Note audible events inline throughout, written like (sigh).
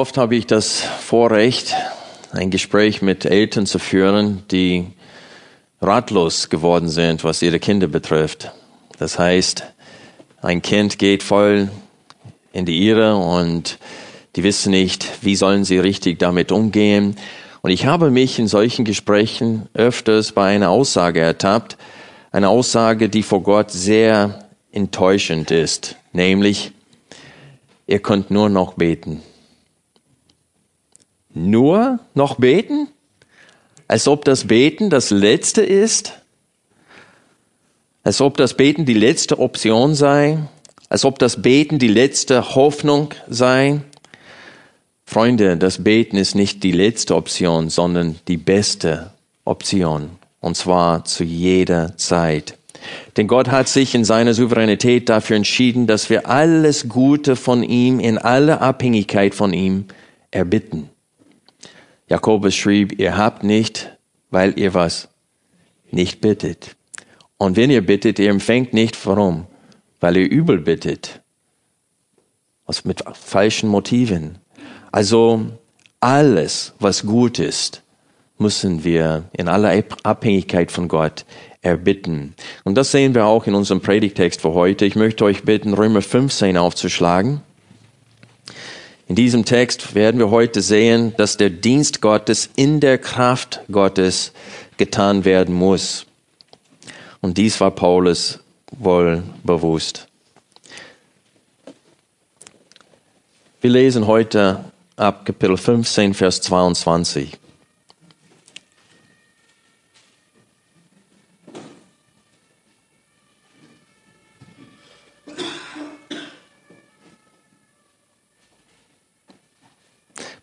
Oft habe ich das Vorrecht, ein Gespräch mit Eltern zu führen, die ratlos geworden sind, was ihre Kinder betrifft. Das heißt, ein Kind geht voll in die Irre und die wissen nicht, wie sollen sie richtig damit umgehen. Und ich habe mich in solchen Gesprächen öfters bei einer Aussage ertappt, eine Aussage, die vor Gott sehr enttäuschend ist, nämlich, ihr könnt nur noch beten nur noch beten? Als ob das Beten das Letzte ist? Als ob das Beten die letzte Option sei? Als ob das Beten die letzte Hoffnung sei? Freunde, das Beten ist nicht die letzte Option, sondern die beste Option. Und zwar zu jeder Zeit. Denn Gott hat sich in seiner Souveränität dafür entschieden, dass wir alles Gute von ihm in aller Abhängigkeit von ihm erbitten. Jakobus schrieb, ihr habt nicht, weil ihr was nicht bittet. Und wenn ihr bittet, ihr empfängt nicht, warum? Weil ihr übel bittet. Was mit falschen Motiven. Also alles, was gut ist, müssen wir in aller Abhängigkeit von Gott erbitten. Und das sehen wir auch in unserem Predigtext für heute. Ich möchte euch bitten, Römer 15 aufzuschlagen. In diesem Text werden wir heute sehen, dass der Dienst Gottes in der Kraft Gottes getan werden muss. Und dies war Paulus wohl bewusst. Wir lesen heute ab Kapitel 15, Vers 22.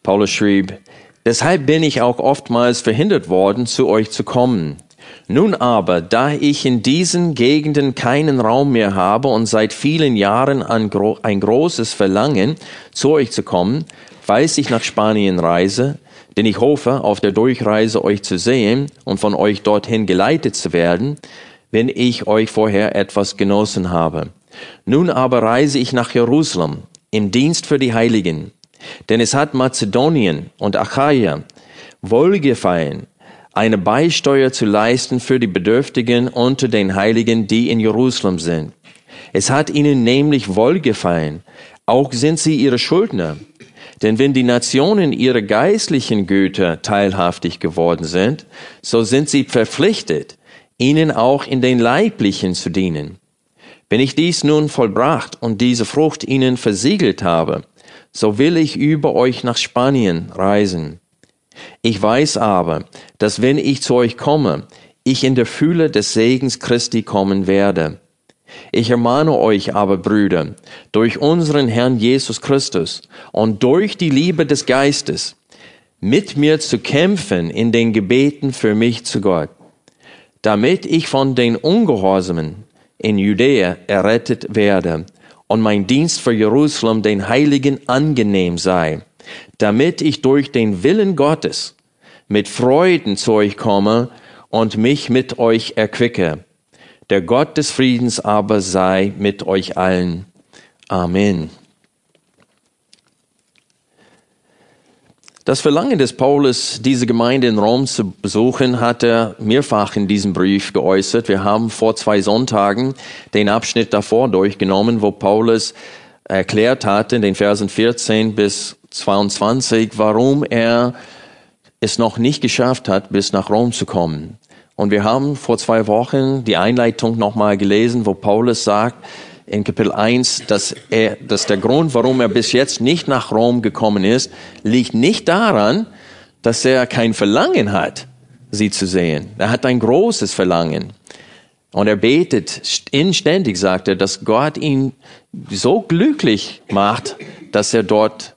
Paulus schrieb, Deshalb bin ich auch oftmals verhindert worden, zu euch zu kommen. Nun aber, da ich in diesen Gegenden keinen Raum mehr habe und seit vielen Jahren ein, gro ein großes Verlangen, zu euch zu kommen, falls ich nach Spanien reise, denn ich hoffe, auf der Durchreise euch zu sehen und von euch dorthin geleitet zu werden, wenn ich euch vorher etwas genossen habe. Nun aber reise ich nach Jerusalem im Dienst für die Heiligen denn es hat Mazedonien und Achaia wohlgefallen, eine Beisteuer zu leisten für die Bedürftigen unter den Heiligen, die in Jerusalem sind. Es hat ihnen nämlich wohlgefallen, auch sind sie ihre Schuldner. Denn wenn die Nationen ihre geistlichen Güter teilhaftig geworden sind, so sind sie verpflichtet, ihnen auch in den leiblichen zu dienen. Wenn ich dies nun vollbracht und diese Frucht ihnen versiegelt habe, so will ich über euch nach Spanien reisen. Ich weiß aber, dass wenn ich zu euch komme, ich in der Fülle des Segens Christi kommen werde. Ich ermahne euch aber, Brüder, durch unseren Herrn Jesus Christus und durch die Liebe des Geistes, mit mir zu kämpfen in den Gebeten für mich zu Gott, damit ich von den Ungehorsamen in Judäa errettet werde und mein Dienst für Jerusalem den Heiligen angenehm sei, damit ich durch den Willen Gottes mit Freuden zu euch komme und mich mit euch erquicke. Der Gott des Friedens aber sei mit euch allen. Amen. Das Verlangen des Paulus, diese Gemeinde in Rom zu besuchen, hat er mehrfach in diesem Brief geäußert. Wir haben vor zwei Sonntagen den Abschnitt davor durchgenommen, wo Paulus erklärt hatte, in den Versen 14 bis 22, warum er es noch nicht geschafft hat, bis nach Rom zu kommen. Und wir haben vor zwei Wochen die Einleitung nochmal gelesen, wo Paulus sagt, in Kapitel 1, dass, er, dass der Grund, warum er bis jetzt nicht nach Rom gekommen ist, liegt nicht daran, dass er kein Verlangen hat, sie zu sehen. Er hat ein großes Verlangen. Und er betet inständig, sagt er, dass Gott ihn so glücklich macht, dass er dort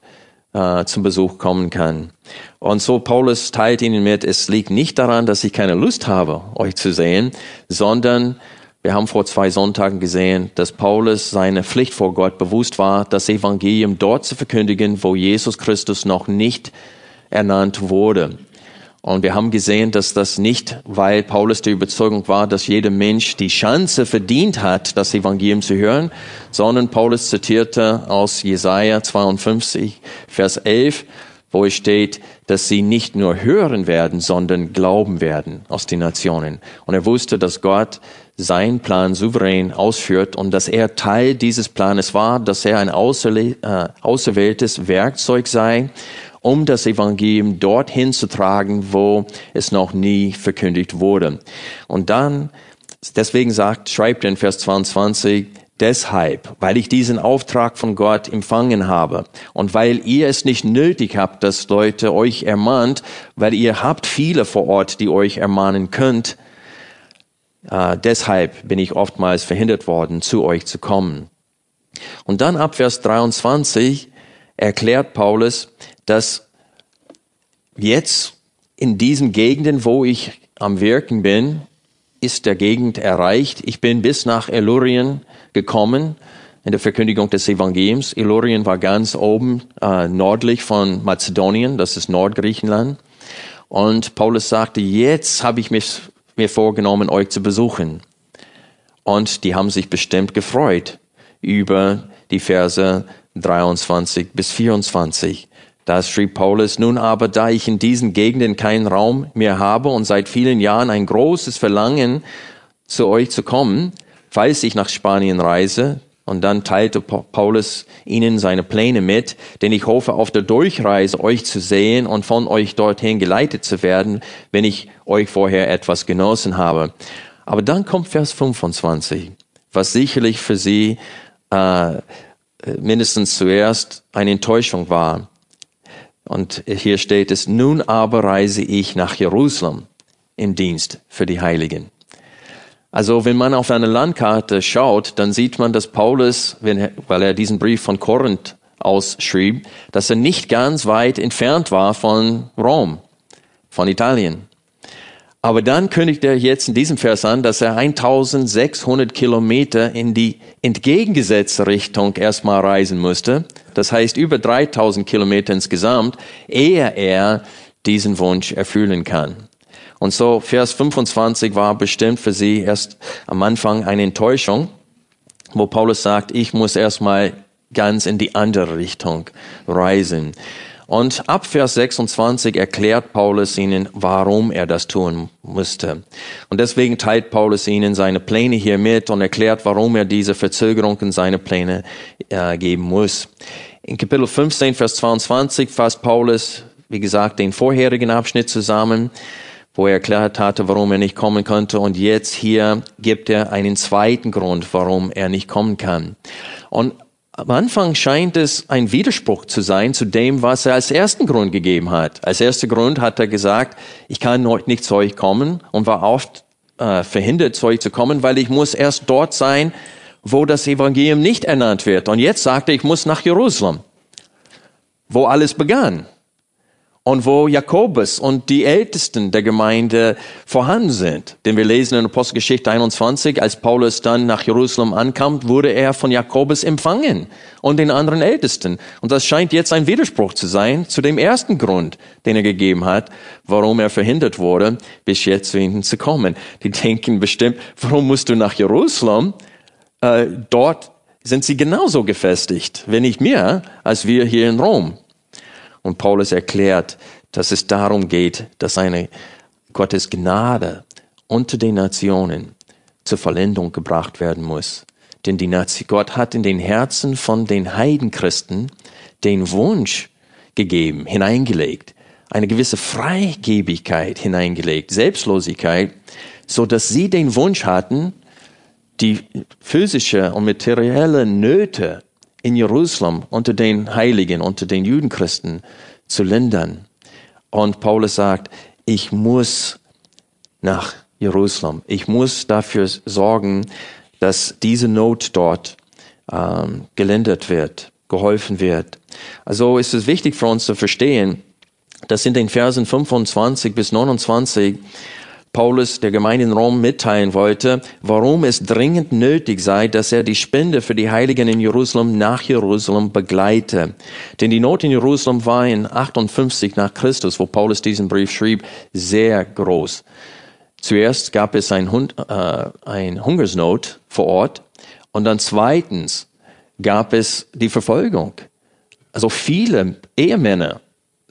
äh, zum Besuch kommen kann. Und so Paulus teilt ihnen mit, es liegt nicht daran, dass ich keine Lust habe, euch zu sehen, sondern wir haben vor zwei Sonntagen gesehen, dass Paulus seine Pflicht vor Gott bewusst war, das Evangelium dort zu verkündigen, wo Jesus Christus noch nicht ernannt wurde. Und wir haben gesehen, dass das nicht, weil Paulus der Überzeugung war, dass jeder Mensch die Chance verdient hat, das Evangelium zu hören, sondern Paulus zitierte aus Jesaja 52, Vers 11, wo es steht, dass sie nicht nur hören werden, sondern glauben werden aus den Nationen. Und er wusste, dass Gott seinen Plan souverän ausführt und dass er Teil dieses Planes war, dass er ein äh, auserwähltes Werkzeug sei um das Evangelium dorthin zu tragen, wo es noch nie verkündigt wurde. Und dann, deswegen sagt, schreibt in Vers 22, Deshalb, weil ich diesen Auftrag von Gott empfangen habe und weil ihr es nicht nötig habt, dass Leute euch ermahnt, weil ihr habt viele vor Ort, die euch ermahnen könnt, äh, deshalb bin ich oftmals verhindert worden, zu euch zu kommen. Und dann ab Vers 23 erklärt Paulus, dass jetzt in diesen Gegenden, wo ich am Wirken bin, ist der Gegend erreicht. Ich bin bis nach Elurien gekommen in der Verkündigung des Evangeliums. Elurien war ganz oben äh, nördlich von Mazedonien, das ist Nordgriechenland. Und Paulus sagte, jetzt habe ich mich, mir vorgenommen, euch zu besuchen. Und die haben sich bestimmt gefreut über die Verse 23 bis 24. Da schrieb Paulus, nun aber, da ich in diesen Gegenden keinen Raum mehr habe und seit vielen Jahren ein großes Verlangen, zu euch zu kommen, falls ich nach Spanien reise, und dann teilte Paulus ihnen seine Pläne mit, denn ich hoffe auf der Durchreise euch zu sehen und von euch dorthin geleitet zu werden, wenn ich euch vorher etwas genossen habe. Aber dann kommt Vers 25, was sicherlich für sie äh, mindestens zuerst eine Enttäuschung war. Und hier steht es, nun aber reise ich nach Jerusalem im Dienst für die Heiligen. Also wenn man auf eine Landkarte schaut, dann sieht man, dass Paulus, wenn, weil er diesen Brief von Korinth ausschrieb, dass er nicht ganz weit entfernt war von Rom, von Italien. Aber dann kündigt er jetzt in diesem Vers an, dass er 1600 Kilometer in die entgegengesetzte Richtung erstmal reisen musste. Das heißt über 3000 Kilometer insgesamt, ehe er diesen Wunsch erfüllen kann. Und so Vers 25 war bestimmt für sie erst am Anfang eine Enttäuschung, wo Paulus sagt, ich muss erstmal ganz in die andere Richtung reisen. Und ab Vers 26 erklärt Paulus ihnen, warum er das tun musste. Und deswegen teilt Paulus ihnen seine Pläne hier mit und erklärt, warum er diese Verzögerung in seine Pläne äh, geben muss. In Kapitel 15, Vers 22 fasst Paulus, wie gesagt, den vorherigen Abschnitt zusammen, wo er erklärt hatte, warum er nicht kommen konnte. Und jetzt hier gibt er einen zweiten Grund, warum er nicht kommen kann. Und am Anfang scheint es ein Widerspruch zu sein zu dem, was er als ersten Grund gegeben hat. Als erster Grund hat er gesagt, ich kann heute nicht zu euch kommen und war oft äh, verhindert, zu euch zu kommen, weil ich muss erst dort sein, wo das Evangelium nicht ernannt wird. Und jetzt sagt er, ich muss nach Jerusalem, wo alles begann und wo Jakobus und die Ältesten der Gemeinde vorhanden sind. Denn wir lesen in Apostelgeschichte 21, als Paulus dann nach Jerusalem ankam, wurde er von Jakobus empfangen und den anderen Ältesten. Und das scheint jetzt ein Widerspruch zu sein zu dem ersten Grund, den er gegeben hat, warum er verhindert wurde, bis jetzt zu ihnen zu kommen. Die denken bestimmt, warum musst du nach Jerusalem? Äh, dort sind sie genauso gefestigt, wenn nicht mehr, als wir hier in Rom. Und Paulus erklärt, dass es darum geht, dass eine Gottes Gnade unter den Nationen zur Vollendung gebracht werden muss. Denn die Nazi Gott hat in den Herzen von den Heidenchristen den Wunsch gegeben, hineingelegt, eine gewisse Freigebigkeit hineingelegt, Selbstlosigkeit, so dass sie den Wunsch hatten, die physische und materielle Nöte in Jerusalem unter den Heiligen, unter den Judenchristen zu lindern. Und Paulus sagt, ich muss nach Jerusalem. Ich muss dafür sorgen, dass diese Not dort ähm, gelindert wird. geholfen wird. Also ist es wichtig für uns zu verstehen, dass in den Versen 25 bis 29 Paulus der Gemeinde in Rom mitteilen wollte, warum es dringend nötig sei, dass er die Spende für die Heiligen in Jerusalem nach Jerusalem begleite. Denn die Not in Jerusalem war in 58 nach Christus, wo Paulus diesen Brief schrieb, sehr groß. Zuerst gab es ein, Hund, äh, ein Hungersnot vor Ort und dann zweitens gab es die Verfolgung. Also viele Ehemänner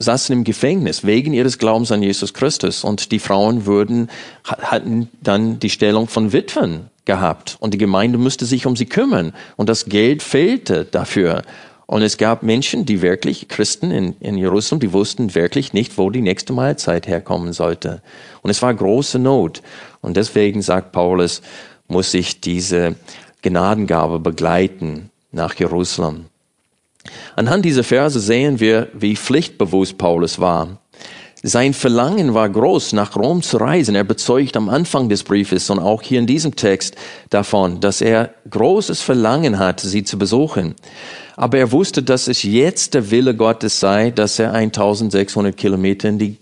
saßen im Gefängnis wegen ihres Glaubens an Jesus Christus und die Frauen würden, hatten dann die Stellung von Witwen gehabt und die Gemeinde musste sich um sie kümmern und das Geld fehlte dafür. Und es gab Menschen, die wirklich, Christen in, in Jerusalem, die wussten wirklich nicht, wo die nächste Mahlzeit herkommen sollte. Und es war große Not. Und deswegen sagt Paulus, muss ich diese Gnadengabe begleiten nach Jerusalem. Anhand dieser Verse sehen wir, wie pflichtbewusst Paulus war. Sein Verlangen war groß, nach Rom zu reisen. Er bezeugt am Anfang des Briefes und auch hier in diesem Text davon, dass er großes Verlangen hat, sie zu besuchen. Aber er wusste, dass es jetzt der Wille Gottes sei, dass er 1600 Kilometer in die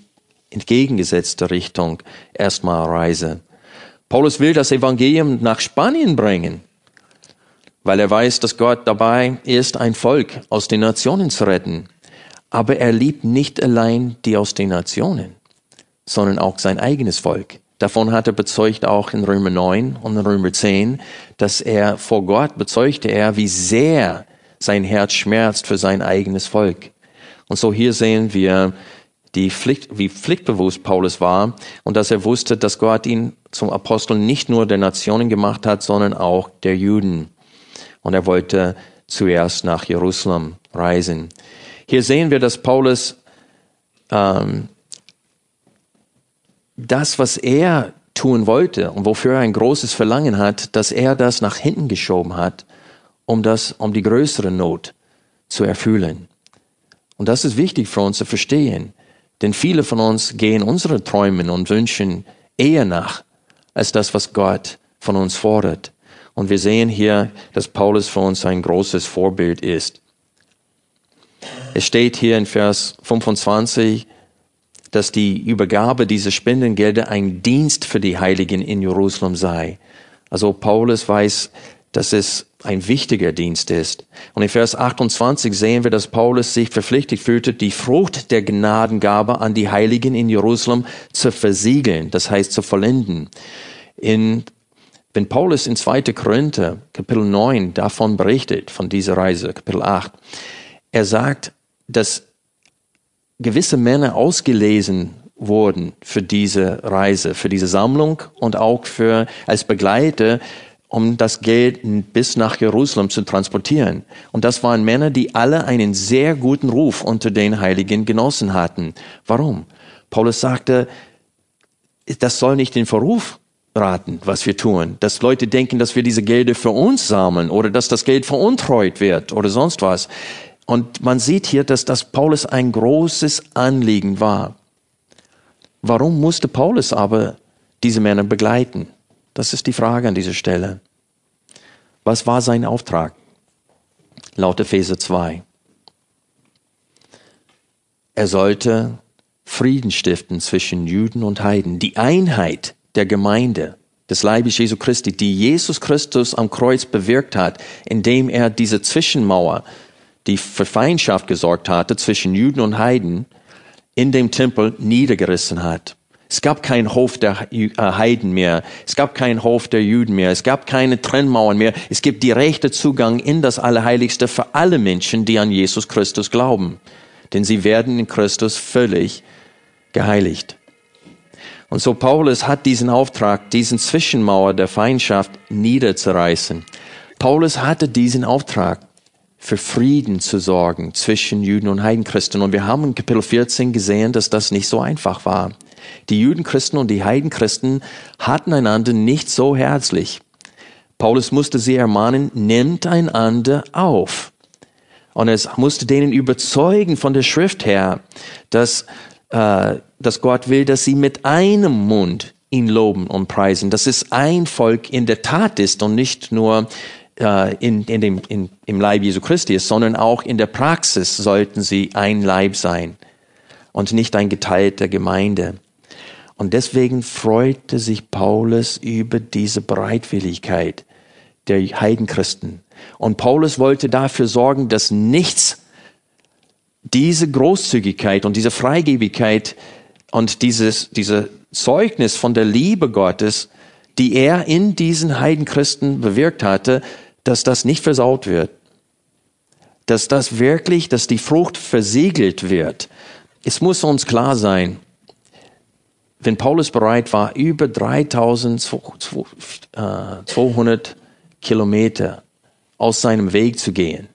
entgegengesetzte Richtung erstmal reise. Paulus will das Evangelium nach Spanien bringen weil er weiß, dass Gott dabei ist, ein Volk aus den Nationen zu retten. Aber er liebt nicht allein die aus den Nationen, sondern auch sein eigenes Volk. Davon hat er bezeugt auch in Römer 9 und in Römer 10, dass er vor Gott bezeugte er, wie sehr sein Herz schmerzt für sein eigenes Volk. Und so hier sehen wir, die Pflicht, wie pflichtbewusst Paulus war und dass er wusste, dass Gott ihn zum Apostel nicht nur der Nationen gemacht hat, sondern auch der Juden und er wollte zuerst nach Jerusalem reisen. Hier sehen wir, dass Paulus ähm, das, was er tun wollte und wofür er ein großes Verlangen hat, dass er das nach hinten geschoben hat, um das, um die größere Not zu erfüllen. Und das ist wichtig für uns zu verstehen, denn viele von uns gehen unsere Träumen und Wünschen eher nach als das, was Gott von uns fordert. Und wir sehen hier, dass Paulus für uns ein großes Vorbild ist. Es steht hier in Vers 25, dass die Übergabe dieser Spendengelder ein Dienst für die Heiligen in Jerusalem sei. Also Paulus weiß, dass es ein wichtiger Dienst ist. Und in Vers 28 sehen wir, dass Paulus sich verpflichtet fühlte, die Frucht der Gnadengabe an die Heiligen in Jerusalem zu versiegeln, das heißt zu vollenden. In wenn Paulus in 2. Korinther, Kapitel 9, davon berichtet, von dieser Reise, Kapitel 8, er sagt, dass gewisse Männer ausgelesen wurden für diese Reise, für diese Sammlung und auch für, als Begleiter, um das Geld bis nach Jerusalem zu transportieren. Und das waren Männer, die alle einen sehr guten Ruf unter den Heiligen genossen hatten. Warum? Paulus sagte, das soll nicht den Verruf raten, was wir tun. Dass Leute denken, dass wir diese Gelder für uns sammeln oder dass das Geld veruntreut wird oder sonst was. Und man sieht hier, dass das Paulus ein großes Anliegen war. Warum musste Paulus aber diese Männer begleiten? Das ist die Frage an dieser Stelle. Was war sein Auftrag? Laut Epheser 2. Er sollte Frieden stiften zwischen Juden und Heiden, die Einheit der Gemeinde, des Leibes Jesu Christi, die Jesus Christus am Kreuz bewirkt hat, indem er diese Zwischenmauer, die für Feindschaft gesorgt hatte zwischen Juden und Heiden, in dem Tempel niedergerissen hat. Es gab keinen Hof der äh, Heiden mehr. Es gab keinen Hof der Juden mehr. Es gab keine Trennmauern mehr. Es gibt direkten Zugang in das Allerheiligste für alle Menschen, die an Jesus Christus glauben. Denn sie werden in Christus völlig geheiligt. Und so Paulus hat diesen Auftrag, diesen Zwischenmauer der Feindschaft niederzureißen. Paulus hatte diesen Auftrag, für Frieden zu sorgen zwischen Juden und Heidenchristen. Und wir haben in Kapitel 14 gesehen, dass das nicht so einfach war. Die Judenchristen und die Heidenchristen hatten einander nicht so herzlich. Paulus musste sie ermahnen, nehmt einander auf. Und es musste denen überzeugen von der Schrift her, dass äh, dass Gott will, dass sie mit einem Mund ihn loben und preisen, dass es ein Volk in der Tat ist und nicht nur äh, in, in dem, in, im Leib Jesu Christi ist, sondern auch in der Praxis sollten sie ein Leib sein und nicht ein geteilter Gemeinde. Und deswegen freute sich Paulus über diese Bereitwilligkeit der Heidenchristen. Und Paulus wollte dafür sorgen, dass nichts diese Großzügigkeit und diese Freigebigkeit und dieses, diese Zeugnis von der Liebe Gottes, die er in diesen Heidenchristen bewirkt hatte, dass das nicht versaut wird. Dass das wirklich, dass die Frucht versiegelt wird. Es muss uns klar sein, wenn Paulus bereit war, über 3200 Kilometer aus seinem Weg zu gehen,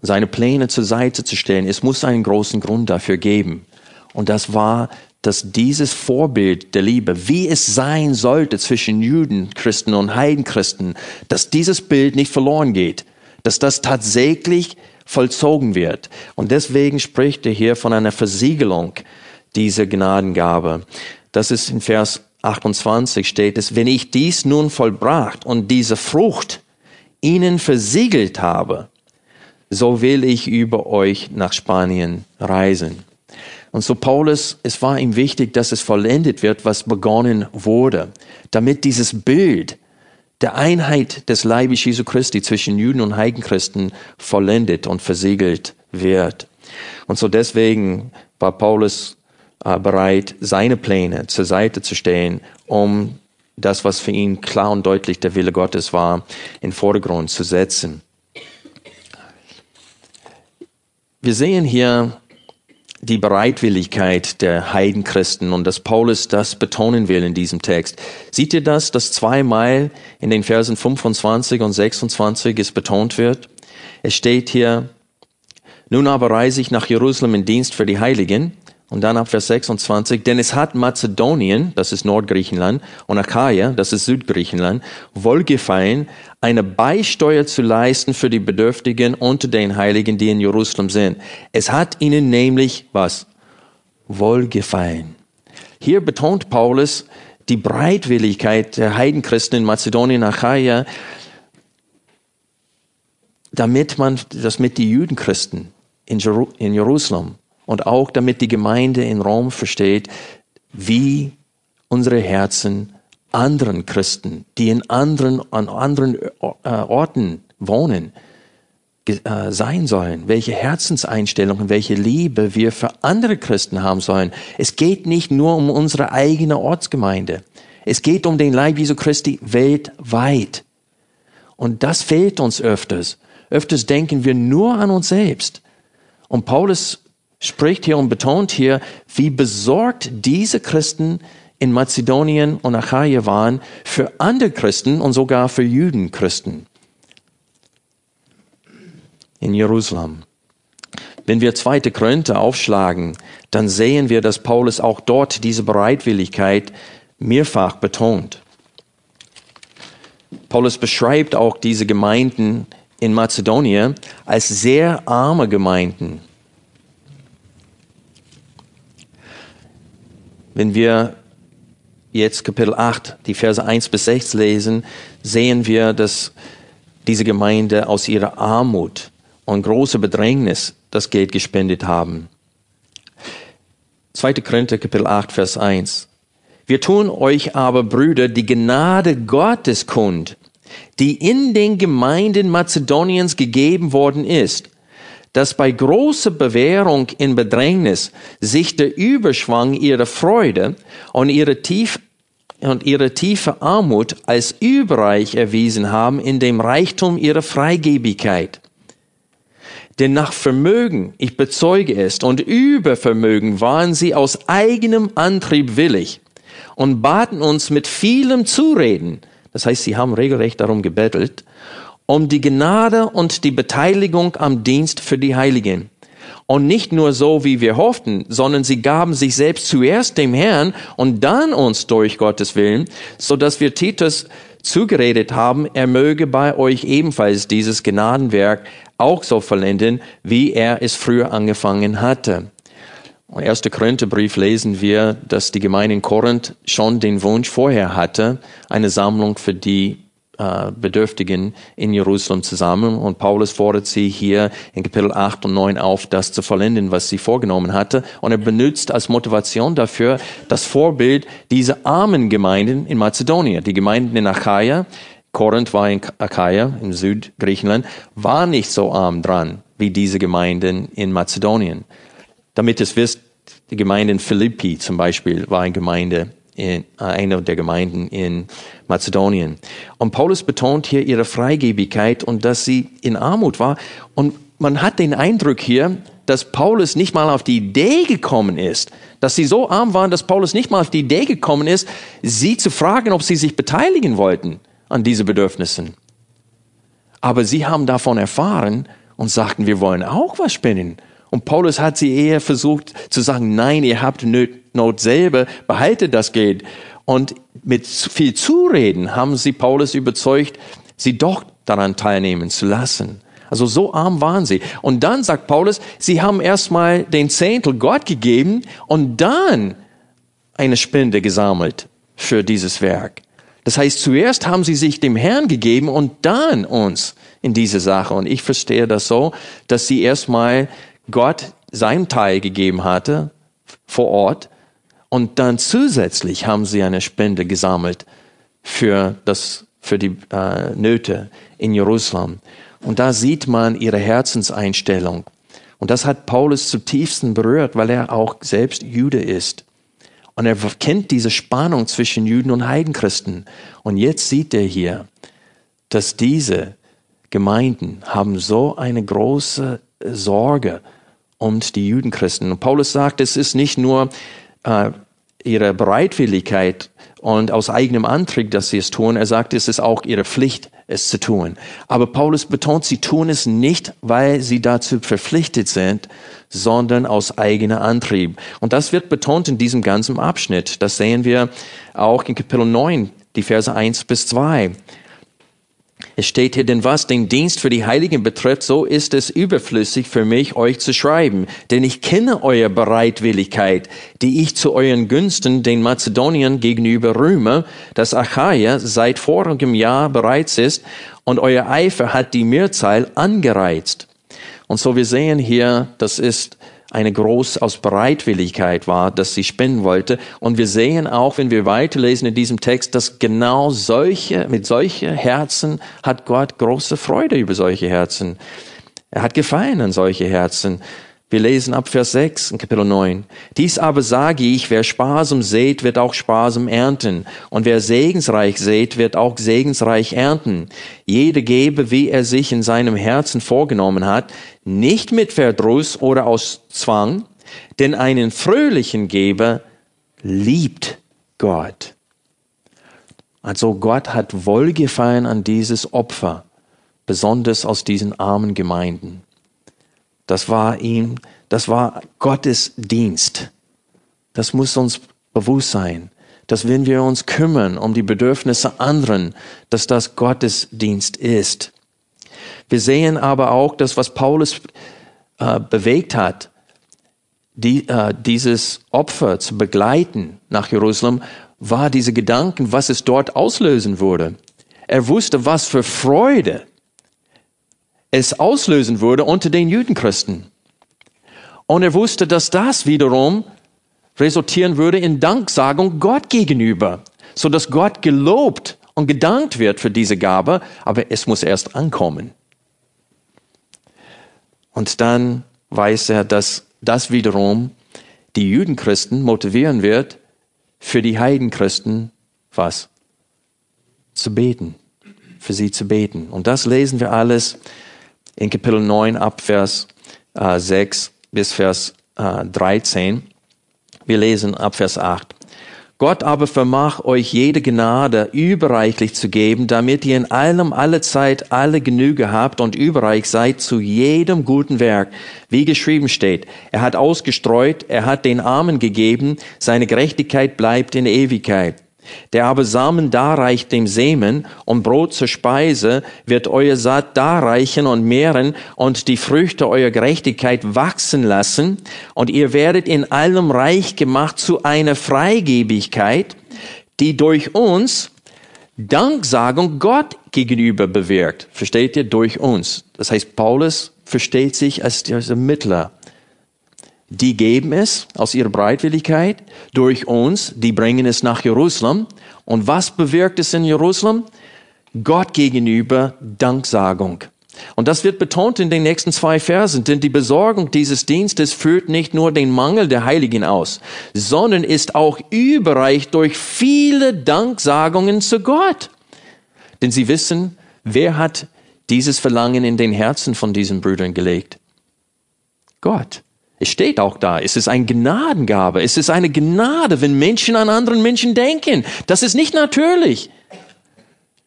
seine Pläne zur Seite zu stellen, es muss einen großen Grund dafür geben. Und das war, dass dieses Vorbild der Liebe, wie es sein sollte zwischen Juden, Christen und Heidenchristen, dass dieses Bild nicht verloren geht, dass das tatsächlich vollzogen wird. Und deswegen spricht er hier von einer Versiegelung dieser Gnadengabe. Das ist in Vers 28 steht es, wenn ich dies nun vollbracht und diese Frucht ihnen versiegelt habe, so will ich über euch nach Spanien reisen. Und so Paulus, es war ihm wichtig, dass es vollendet wird, was begonnen wurde, damit dieses Bild der Einheit des Leibes Jesu Christi zwischen Juden und Heidenchristen vollendet und versiegelt wird. Und so deswegen war Paulus äh, bereit, seine Pläne zur Seite zu stellen, um das, was für ihn klar und deutlich der Wille Gottes war, in Vordergrund zu setzen. Wir sehen hier die Bereitwilligkeit der Heidenchristen und dass Paulus das betonen will in diesem Text. Seht ihr das, dass zweimal in den Versen 25 und 26 es betont wird? Es steht hier, nun aber reise ich nach Jerusalem in Dienst für die Heiligen und dann ab Vers 26, denn es hat Mazedonien, das ist Nordgriechenland, und Achaia, das ist Südgriechenland, wohlgefallen, eine Beisteuer zu leisten für die Bedürftigen unter den Heiligen, die in Jerusalem sind. Es hat ihnen nämlich was? Wohlgefallen. Hier betont Paulus die Breitwilligkeit der Heidenchristen in Mazedonien, Achaia, damit man das mit die Judenchristen in, Jerusalem und auch damit die Gemeinde in Rom versteht, wie unsere Herzen anderen Christen, die in anderen, an anderen äh, Orten wohnen, äh, sein sollen, welche Herzenseinstellungen, welche Liebe wir für andere Christen haben sollen. Es geht nicht nur um unsere eigene Ortsgemeinde. Es geht um den Leib Jesu Christi weltweit. Und das fehlt uns öfters. Öfters denken wir nur an uns selbst. Und Paulus spricht hier und betont hier, wie besorgt diese Christen in Mazedonien und Achaia waren für andere Christen und sogar für Judenchristen in Jerusalem. Wenn wir zweite Krönte aufschlagen, dann sehen wir, dass Paulus auch dort diese Bereitwilligkeit mehrfach betont. Paulus beschreibt auch diese Gemeinden in Mazedonien als sehr arme Gemeinden. Wenn wir jetzt Kapitel 8, die Verse 1 bis 6 lesen, sehen wir, dass diese Gemeinde aus ihrer Armut und großer Bedrängnis das Geld gespendet haben. 2. Korinther Kapitel 8, Vers 1. Wir tun euch aber, Brüder, die Gnade Gottes kund, die in den Gemeinden Mazedoniens gegeben worden ist, dass bei großer Bewährung in Bedrängnis sich der Überschwang ihrer Freude und ihre tief und ihre tiefe Armut als überreich erwiesen haben in dem Reichtum ihrer Freigebigkeit. Denn nach Vermögen, ich bezeuge es, und Übervermögen waren sie aus eigenem Antrieb willig und baten uns mit vielem Zureden, das heißt, sie haben regelrecht darum gebettelt, um die Gnade und die Beteiligung am Dienst für die Heiligen. Und nicht nur so, wie wir hofften, sondern sie gaben sich selbst zuerst dem Herrn und dann uns durch Gottes Willen, so dass wir Titus zugeredet haben, er möge bei euch ebenfalls dieses Gnadenwerk auch so vollenden, wie er es früher angefangen hatte. Im 1. Korintherbrief lesen wir, dass die Gemeinde in Korinth schon den Wunsch vorher hatte, eine Sammlung für die Bedürftigen in Jerusalem zusammen und Paulus fordert sie hier in Kapitel 8 und 9 auf, das zu vollenden, was sie vorgenommen hatte. Und er benutzt als Motivation dafür das Vorbild dieser armen Gemeinden in Mazedonien. Die Gemeinden in Achaia, Korinth war in Achaia, im Südgriechenland, war nicht so arm dran wie diese Gemeinden in Mazedonien. Damit es wisst, die Gemeinde in Philippi zum Beispiel war eine Gemeinde in äh, einer der Gemeinden in Mazedonien. Und Paulus betont hier ihre Freigebigkeit und dass sie in Armut war. Und man hat den Eindruck hier, dass Paulus nicht mal auf die Idee gekommen ist, dass sie so arm waren, dass Paulus nicht mal auf die Idee gekommen ist, sie zu fragen, ob sie sich beteiligen wollten an diese Bedürfnissen. Aber sie haben davon erfahren und sagten, wir wollen auch was spenden. Und Paulus hat sie eher versucht zu sagen, nein, ihr habt Not selber, behaltet das Geld. Und mit viel Zureden haben sie Paulus überzeugt, sie doch daran teilnehmen zu lassen. Also so arm waren sie. Und dann sagt Paulus, sie haben erstmal den Zehntel Gott gegeben und dann eine Spende gesammelt für dieses Werk. Das heißt, zuerst haben sie sich dem Herrn gegeben und dann uns in diese Sache. Und ich verstehe das so, dass sie erstmal Gott seinen Teil gegeben hatte vor Ort und dann zusätzlich haben sie eine Spende gesammelt für das, für die äh, Nöte in Jerusalem. Und da sieht man ihre Herzenseinstellung. Und das hat Paulus zutiefst berührt, weil er auch selbst Jude ist. Und er kennt diese Spannung zwischen Juden und Heidenchristen. Und jetzt sieht er hier, dass diese Gemeinden haben so eine große Sorge um die Judenchristen. Und Paulus sagt, es ist nicht nur äh, ihre Bereitwilligkeit und aus eigenem Antrieb, dass sie es tun. Er sagt, es ist auch ihre Pflicht, es zu tun. Aber Paulus betont, sie tun es nicht, weil sie dazu verpflichtet sind, sondern aus eigener Antrieb. Und das wird betont in diesem ganzen Abschnitt. Das sehen wir auch in Kapitel 9, die Verse 1 bis 2. Es steht hier, denn was den Dienst für die Heiligen betrifft, so ist es überflüssig für mich, euch zu schreiben. Denn ich kenne eure Bereitwilligkeit, die ich zu euren Günsten den Mazedoniern gegenüber rühme, dass Achaia seit vorigem Jahr bereits ist und euer Eifer hat die Mehrzahl angereizt. Und so wir sehen hier, das ist eine groß aus Bereitwilligkeit war, dass sie spenden wollte. Und wir sehen auch, wenn wir weiterlesen in diesem Text, dass genau solche, mit solchen Herzen hat Gott große Freude über solche Herzen. Er hat Gefallen an solche Herzen. Wir lesen ab Vers 6 in Kapitel 9. Dies aber sage ich, wer sparsam sät, wird auch sparsam ernten. Und wer segensreich sät, wird auch segensreich ernten. Jede gebe, wie er sich in seinem Herzen vorgenommen hat, nicht mit Verdruss oder aus Zwang, denn einen fröhlichen Geber liebt Gott. Also Gott hat Wohlgefallen an dieses Opfer, besonders aus diesen armen Gemeinden. Das war ihm, das war Gottes Dienst. Das muss uns bewusst sein, dass wenn wir uns kümmern um die Bedürfnisse anderen, dass das Gottes Dienst ist. Wir sehen aber auch, dass was Paulus äh, bewegt hat, die, äh, dieses Opfer zu begleiten nach Jerusalem, war diese Gedanken, was es dort auslösen würde. Er wusste, was für Freude es auslösen würde unter den Judenchristen. Und er wusste, dass das wiederum resultieren würde in Danksagung Gott gegenüber, so dass Gott gelobt und gedankt wird für diese Gabe, aber es muss erst ankommen. Und dann weiß er, dass das wiederum die Judenchristen motivieren wird, für die Heidenchristen was? Zu beten, für sie zu beten. Und das lesen wir alles in Kapitel 9 ab Vers äh, 6 bis Vers äh, 13. Wir lesen ab Vers 8. Gott aber vermag euch jede Gnade überreichlich zu geben, damit ihr in allem alle Zeit alle Genüge habt und überreich seid zu jedem guten Werk, wie geschrieben steht. Er hat ausgestreut, er hat den Armen gegeben, seine Gerechtigkeit bleibt in Ewigkeit. Der aber Samen darreicht dem Semen und Brot zur Speise, wird euer Saat darreichen und mehren und die Früchte eurer Gerechtigkeit wachsen lassen, und ihr werdet in allem reich gemacht zu einer Freigebigkeit, die durch uns Danksagung Gott gegenüber bewirkt. Versteht ihr? Durch uns. Das heißt, Paulus versteht sich als dieser Mittler. Die geben es aus ihrer Bereitwilligkeit durch uns, die bringen es nach Jerusalem. Und was bewirkt es in Jerusalem? Gott gegenüber Danksagung. Und das wird betont in den nächsten zwei Versen, denn die Besorgung dieses Dienstes führt nicht nur den Mangel der Heiligen aus, sondern ist auch überreicht durch viele Danksagungen zu Gott. Denn sie wissen, wer hat dieses Verlangen in den Herzen von diesen Brüdern gelegt? Gott. Es steht auch da, es ist eine Gnadengabe, es ist eine Gnade, wenn Menschen an anderen Menschen denken. Das ist nicht natürlich.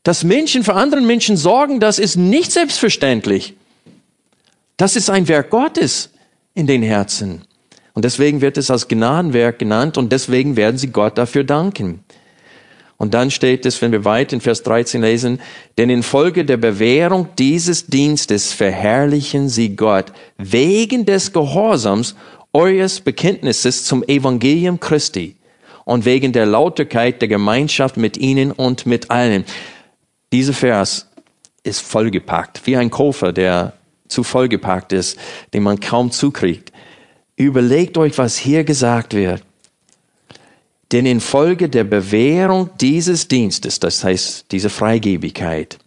Dass Menschen für anderen Menschen sorgen, das ist nicht selbstverständlich. Das ist ein Werk Gottes in den Herzen. Und deswegen wird es als Gnadenwerk genannt und deswegen werden sie Gott dafür danken. Und dann steht es, wenn wir weit in Vers 13 lesen, denn infolge der Bewährung dieses Dienstes verherrlichen sie Gott wegen des Gehorsams eures Bekenntnisses zum Evangelium Christi und wegen der Lauterkeit der Gemeinschaft mit ihnen und mit allen. Dieser Vers ist vollgepackt, wie ein Koffer, der zu vollgepackt ist, den man kaum zukriegt. Überlegt euch, was hier gesagt wird. Denn infolge der Bewährung dieses Dienstes, das heißt diese Freigebigkeit,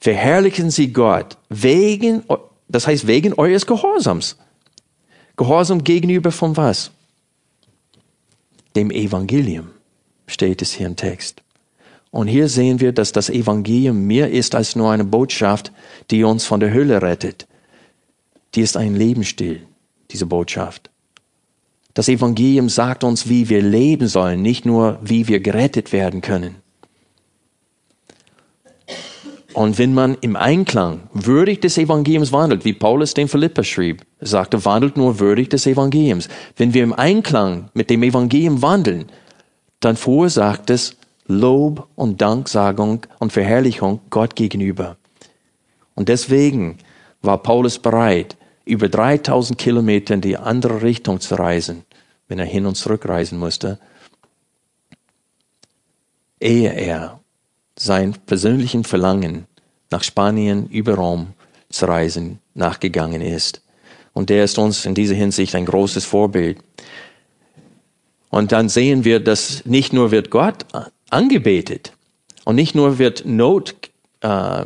verherrlichen sie Gott wegen, das heißt wegen eures Gehorsams. Gehorsam gegenüber von was? Dem Evangelium steht es hier im Text. Und hier sehen wir, dass das Evangelium mehr ist als nur eine Botschaft, die uns von der Hölle rettet. Die ist ein Lebensstil, diese Botschaft. Das Evangelium sagt uns, wie wir leben sollen, nicht nur, wie wir gerettet werden können. Und wenn man im Einklang würdig des Evangeliums wandelt, wie Paulus den Philippa schrieb, sagte, wandelt nur würdig des Evangeliums. Wenn wir im Einklang mit dem Evangelium wandeln, dann verursacht es Lob und Danksagung und Verherrlichung Gott gegenüber. Und deswegen war Paulus bereit, über 3000 Kilometer in die andere Richtung zu reisen, wenn er hin und zurück reisen musste, ehe er sein persönlichen Verlangen nach Spanien über Rom zu reisen nachgegangen ist. Und der ist uns in dieser Hinsicht ein großes Vorbild. Und dann sehen wir, dass nicht nur wird Gott angebetet. Und nicht nur wird Not äh, äh,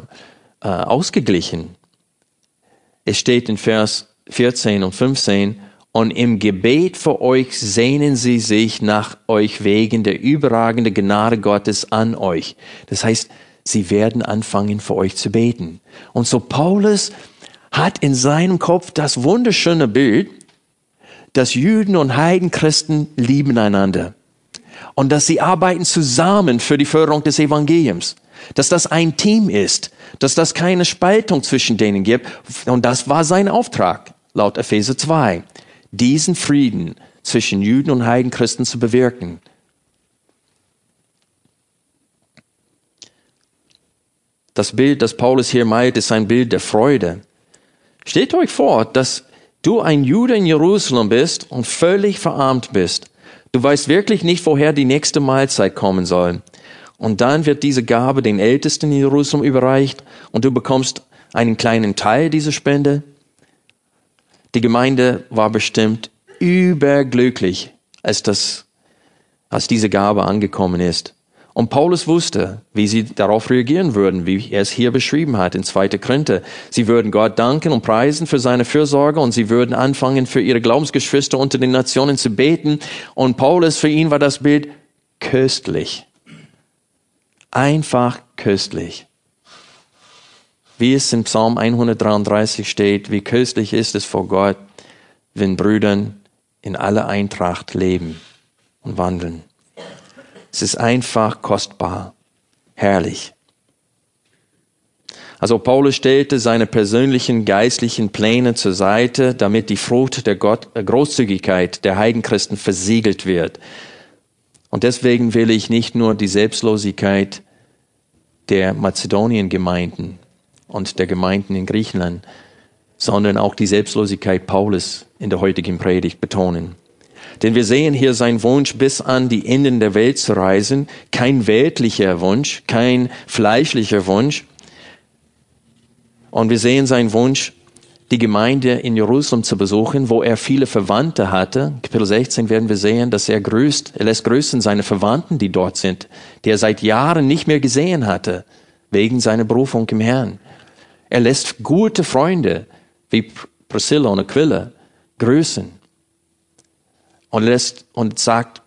ausgeglichen. Es steht in Vers 14 und 15, und im Gebet für euch sehnen sie sich nach euch wegen der überragenden Gnade Gottes an euch. Das heißt, sie werden anfangen für euch zu beten. Und so Paulus hat in seinem Kopf das wunderschöne Bild, dass Juden und Heidenchristen lieben einander und dass sie arbeiten zusammen für die Förderung des Evangeliums. Dass das ein Team ist, dass das keine Spaltung zwischen denen gibt. Und das war sein Auftrag, laut Epheser 2, diesen Frieden zwischen Juden und Heidenchristen zu bewirken. Das Bild, das Paulus hier meint, ist ein Bild der Freude. Stellt euch vor, dass du ein Jude in Jerusalem bist und völlig verarmt bist. Du weißt wirklich nicht, woher die nächste Mahlzeit kommen soll. Und dann wird diese Gabe den Ältesten in Jerusalem überreicht und du bekommst einen kleinen Teil dieser Spende. Die Gemeinde war bestimmt überglücklich, als das, als diese Gabe angekommen ist. Und Paulus wusste, wie sie darauf reagieren würden, wie er es hier beschrieben hat in 2. Korinther. Sie würden Gott danken und preisen für seine Fürsorge und sie würden anfangen, für ihre Glaubensgeschwister unter den Nationen zu beten. Und Paulus, für ihn war das Bild köstlich. Einfach köstlich. Wie es in Psalm 133 steht, wie köstlich ist es vor Gott, wenn Brüdern in aller Eintracht leben und wandeln. Es ist einfach kostbar, herrlich. Also Paulus stellte seine persönlichen geistlichen Pläne zur Seite, damit die Frucht der Gott, äh, Großzügigkeit der Heidenchristen versiegelt wird. Und deswegen will ich nicht nur die Selbstlosigkeit der Mazedonien-Gemeinden und der Gemeinden in Griechenland, sondern auch die Selbstlosigkeit Paulus in der heutigen Predigt betonen. Denn wir sehen hier seinen Wunsch, bis an die Enden der Welt zu reisen. Kein weltlicher Wunsch, kein fleischlicher Wunsch. Und wir sehen seinen Wunsch, die Gemeinde in Jerusalem zu besuchen, wo er viele Verwandte hatte. Kapitel 16 werden wir sehen, dass er grüßt, er lässt grüßen seine Verwandten, die dort sind, die er seit Jahren nicht mehr gesehen hatte, wegen seiner Berufung im Herrn. Er lässt gute Freunde wie Priscilla und Aquila grüßen und lässt und sagt,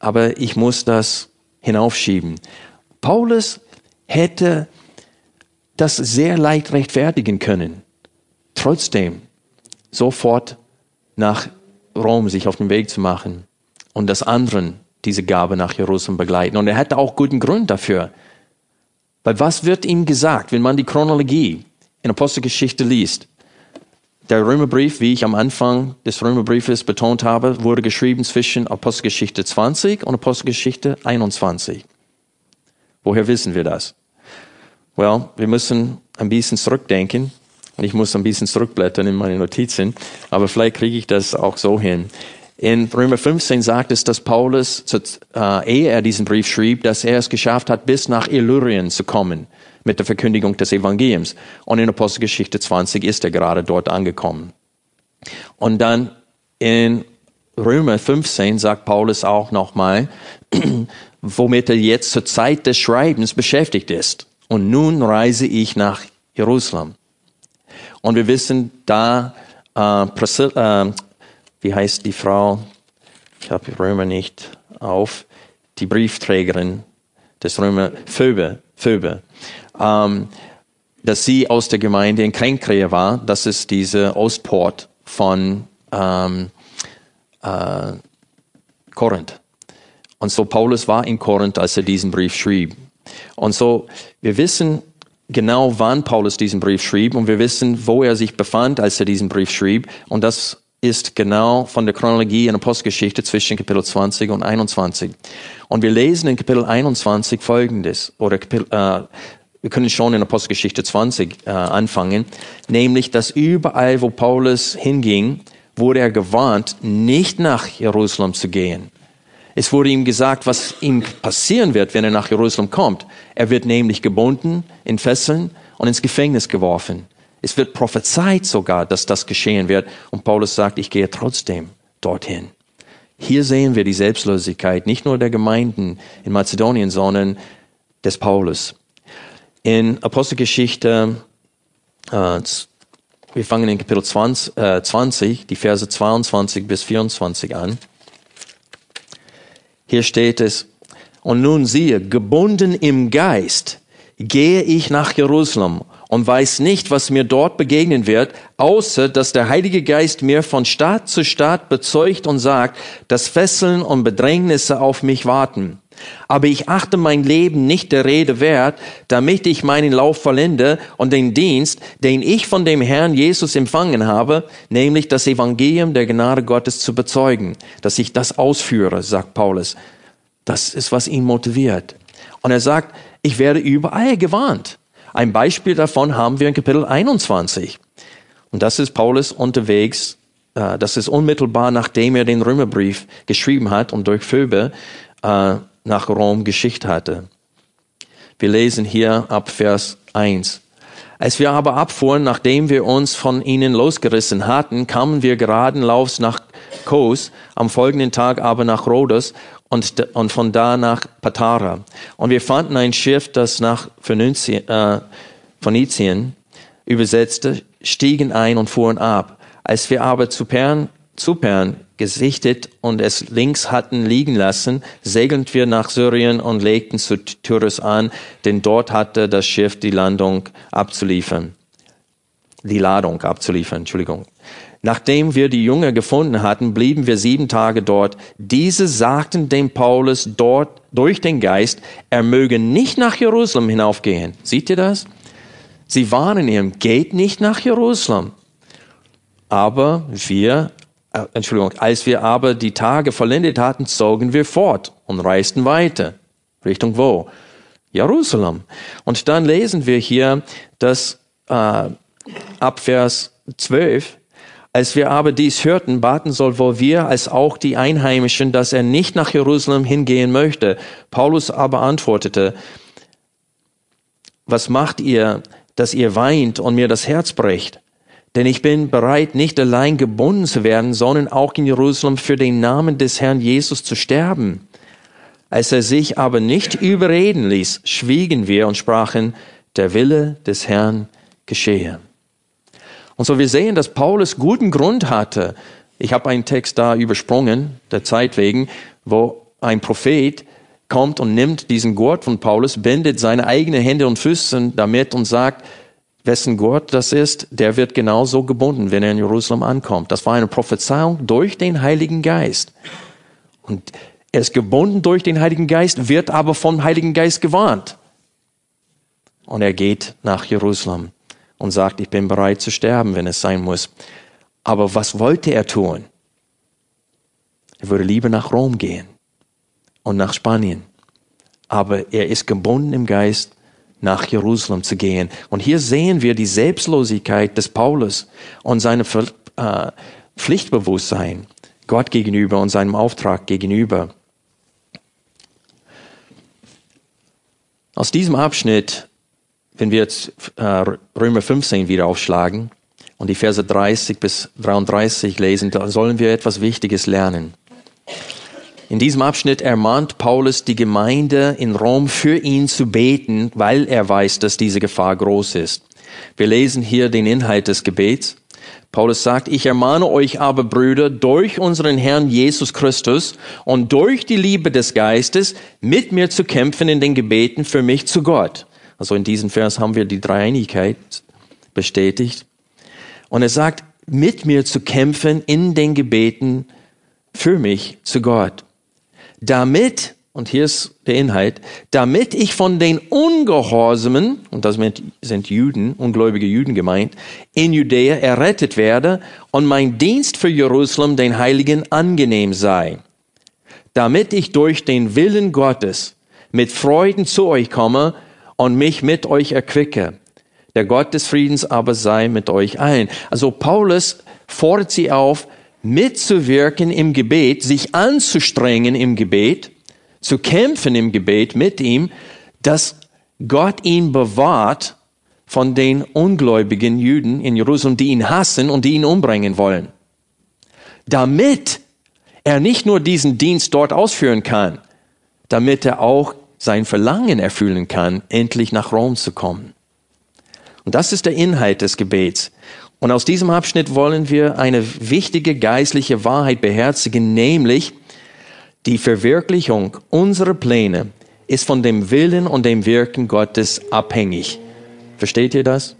aber ich muss das hinaufschieben. Paulus hätte das sehr leicht rechtfertigen können trotzdem sofort nach Rom sich auf den Weg zu machen und das anderen diese Gabe nach Jerusalem begleiten. Und er hatte auch guten Grund dafür. Weil was wird ihm gesagt, wenn man die Chronologie in Apostelgeschichte liest? Der Römerbrief, wie ich am Anfang des Römerbriefes betont habe, wurde geschrieben zwischen Apostelgeschichte 20 und Apostelgeschichte 21. Woher wissen wir das? Well, wir müssen ein bisschen zurückdenken ich muss ein bisschen zurückblättern in meine Notizen, aber vielleicht kriege ich das auch so hin. In Römer 15 sagt es, dass Paulus, äh, ehe er diesen Brief schrieb, dass er es geschafft hat, bis nach Illyrien zu kommen mit der Verkündigung des Evangeliums. Und in Apostelgeschichte 20 ist er gerade dort angekommen. Und dann in Römer 15 sagt Paulus auch nochmal, (clears throat) womit er jetzt zur Zeit des Schreibens beschäftigt ist. Und nun reise ich nach Jerusalem. Und wir wissen, da äh, Priscilla, äh, wie heißt die Frau? Ich habe Römer nicht auf. Die Briefträgerin des Römer, Phoebe, Phoebe, ähm, dass sie aus der Gemeinde in Kränkrea war. Das ist diese Ostport von ähm, äh, Korinth. Und so Paulus war in Korinth, als er diesen Brief schrieb. Und so, wir wissen, genau, wann Paulus diesen Brief schrieb und wir wissen, wo er sich befand, als er diesen Brief schrieb. Und das ist genau von der Chronologie in der Postgeschichte zwischen Kapitel 20 und 21. Und wir lesen in Kapitel 21 Folgendes, oder Kapitel, äh, wir können schon in der Postgeschichte 20 äh, anfangen, nämlich, dass überall, wo Paulus hinging, wurde er gewarnt, nicht nach Jerusalem zu gehen. Es wurde ihm gesagt, was ihm passieren wird, wenn er nach Jerusalem kommt. Er wird nämlich gebunden, in Fesseln und ins Gefängnis geworfen. Es wird prophezeit sogar, dass das geschehen wird. Und Paulus sagt, ich gehe trotzdem dorthin. Hier sehen wir die Selbstlosigkeit nicht nur der Gemeinden in Mazedonien, sondern des Paulus. In Apostelgeschichte, äh, wir fangen in Kapitel 20, äh, 20, die Verse 22 bis 24 an. Hier steht es, und nun siehe, gebunden im Geist gehe ich nach Jerusalem und weiß nicht, was mir dort begegnen wird, außer dass der Heilige Geist mir von Staat zu Staat bezeugt und sagt, dass Fesseln und Bedrängnisse auf mich warten. Aber ich achte mein Leben nicht der Rede wert, damit ich meinen Lauf vollende und den Dienst, den ich von dem Herrn Jesus empfangen habe, nämlich das Evangelium der Gnade Gottes zu bezeugen, dass ich das ausführe, sagt Paulus. Das ist, was ihn motiviert. Und er sagt, ich werde überall gewarnt. Ein Beispiel davon haben wir in Kapitel 21. Und das ist Paulus unterwegs, äh, das ist unmittelbar nachdem er den Römerbrief geschrieben hat und durch Phoebe äh, nach Rom geschickt hatte. Wir lesen hier ab Vers 1. Als wir aber abfuhren, nachdem wir uns von ihnen losgerissen hatten, kamen wir geradenlaufs nach Kos, am folgenden Tag aber nach Rhodos und, und von da nach Patara. Und wir fanden ein Schiff, das nach Phönizien, äh, übersetzte, stiegen ein und fuhren ab. Als wir aber zu Pern, zu Pern gesichtet und es links hatten liegen lassen, segelten wir nach Syrien und legten zu Tyrus an, denn dort hatte das Schiff die Landung abzuliefern. Die Ladung abzuliefern, Entschuldigung. Nachdem wir die Jünger gefunden hatten, blieben wir sieben Tage dort. Diese sagten dem Paulus dort durch den Geist, er möge nicht nach Jerusalem hinaufgehen. Seht ihr das? Sie warnen ihm, geht nicht nach Jerusalem. Aber wir äh, Entschuldigung, als wir aber die Tage vollendet hatten, zogen wir fort und reisten weiter. Richtung wo? Jerusalem. Und dann lesen wir hier, dass äh, ab Vers 12, Als wir aber dies hörten, baten sowohl wir als auch die Einheimischen, dass er nicht nach Jerusalem hingehen möchte. Paulus aber antwortete, was macht ihr, dass ihr weint und mir das Herz bricht? Denn ich bin bereit, nicht allein gebunden zu werden, sondern auch in Jerusalem für den Namen des Herrn Jesus zu sterben. Als er sich aber nicht überreden ließ, schwiegen wir und sprachen, der Wille des Herrn geschehe. Und so wir sehen, dass Paulus guten Grund hatte. Ich habe einen Text da übersprungen, der Zeit wegen, wo ein Prophet kommt und nimmt diesen Gurt von Paulus, bindet seine eigenen Hände und Füße damit und sagt, wessen Gurt das ist, der wird genauso gebunden, wenn er in Jerusalem ankommt. Das war eine Prophezeiung durch den Heiligen Geist. Und er ist gebunden durch den Heiligen Geist, wird aber vom Heiligen Geist gewarnt. Und er geht nach Jerusalem und sagt, ich bin bereit zu sterben, wenn es sein muss. Aber was wollte er tun? Er würde lieber nach Rom gehen und nach Spanien. Aber er ist gebunden im Geist, nach Jerusalem zu gehen. Und hier sehen wir die Selbstlosigkeit des Paulus und seine äh, Pflichtbewusstsein Gott gegenüber und seinem Auftrag gegenüber. Aus diesem Abschnitt wenn wir jetzt äh, Römer 15 wieder aufschlagen und die Verse 30 bis 33 lesen, da sollen wir etwas Wichtiges lernen. In diesem Abschnitt ermahnt Paulus die Gemeinde in Rom für ihn zu beten, weil er weiß, dass diese Gefahr groß ist. Wir lesen hier den Inhalt des Gebets. Paulus sagt, ich ermahne euch aber, Brüder, durch unseren Herrn Jesus Christus und durch die Liebe des Geistes mit mir zu kämpfen in den Gebeten für mich zu Gott also in diesem Vers haben wir die Dreieinigkeit bestätigt. Und er sagt, mit mir zu kämpfen in den Gebeten für mich zu Gott. Damit, und hier ist der Inhalt, damit ich von den Ungehorsamen, und das sind Juden, ungläubige Juden gemeint, in Judäa errettet werde und mein Dienst für Jerusalem den Heiligen angenehm sei. Damit ich durch den Willen Gottes mit Freuden zu euch komme und mich mit euch erquicke. Der Gott des Friedens aber sei mit euch allen. Also Paulus fordert sie auf, mitzuwirken im Gebet, sich anzustrengen im Gebet, zu kämpfen im Gebet mit ihm, dass Gott ihn bewahrt von den ungläubigen Juden in Jerusalem, die ihn hassen und die ihn umbringen wollen. Damit er nicht nur diesen Dienst dort ausführen kann, damit er auch sein Verlangen erfüllen kann, endlich nach Rom zu kommen. Und das ist der Inhalt des Gebets. Und aus diesem Abschnitt wollen wir eine wichtige geistliche Wahrheit beherzigen, nämlich die Verwirklichung unserer Pläne ist von dem Willen und dem Wirken Gottes abhängig. Versteht ihr das?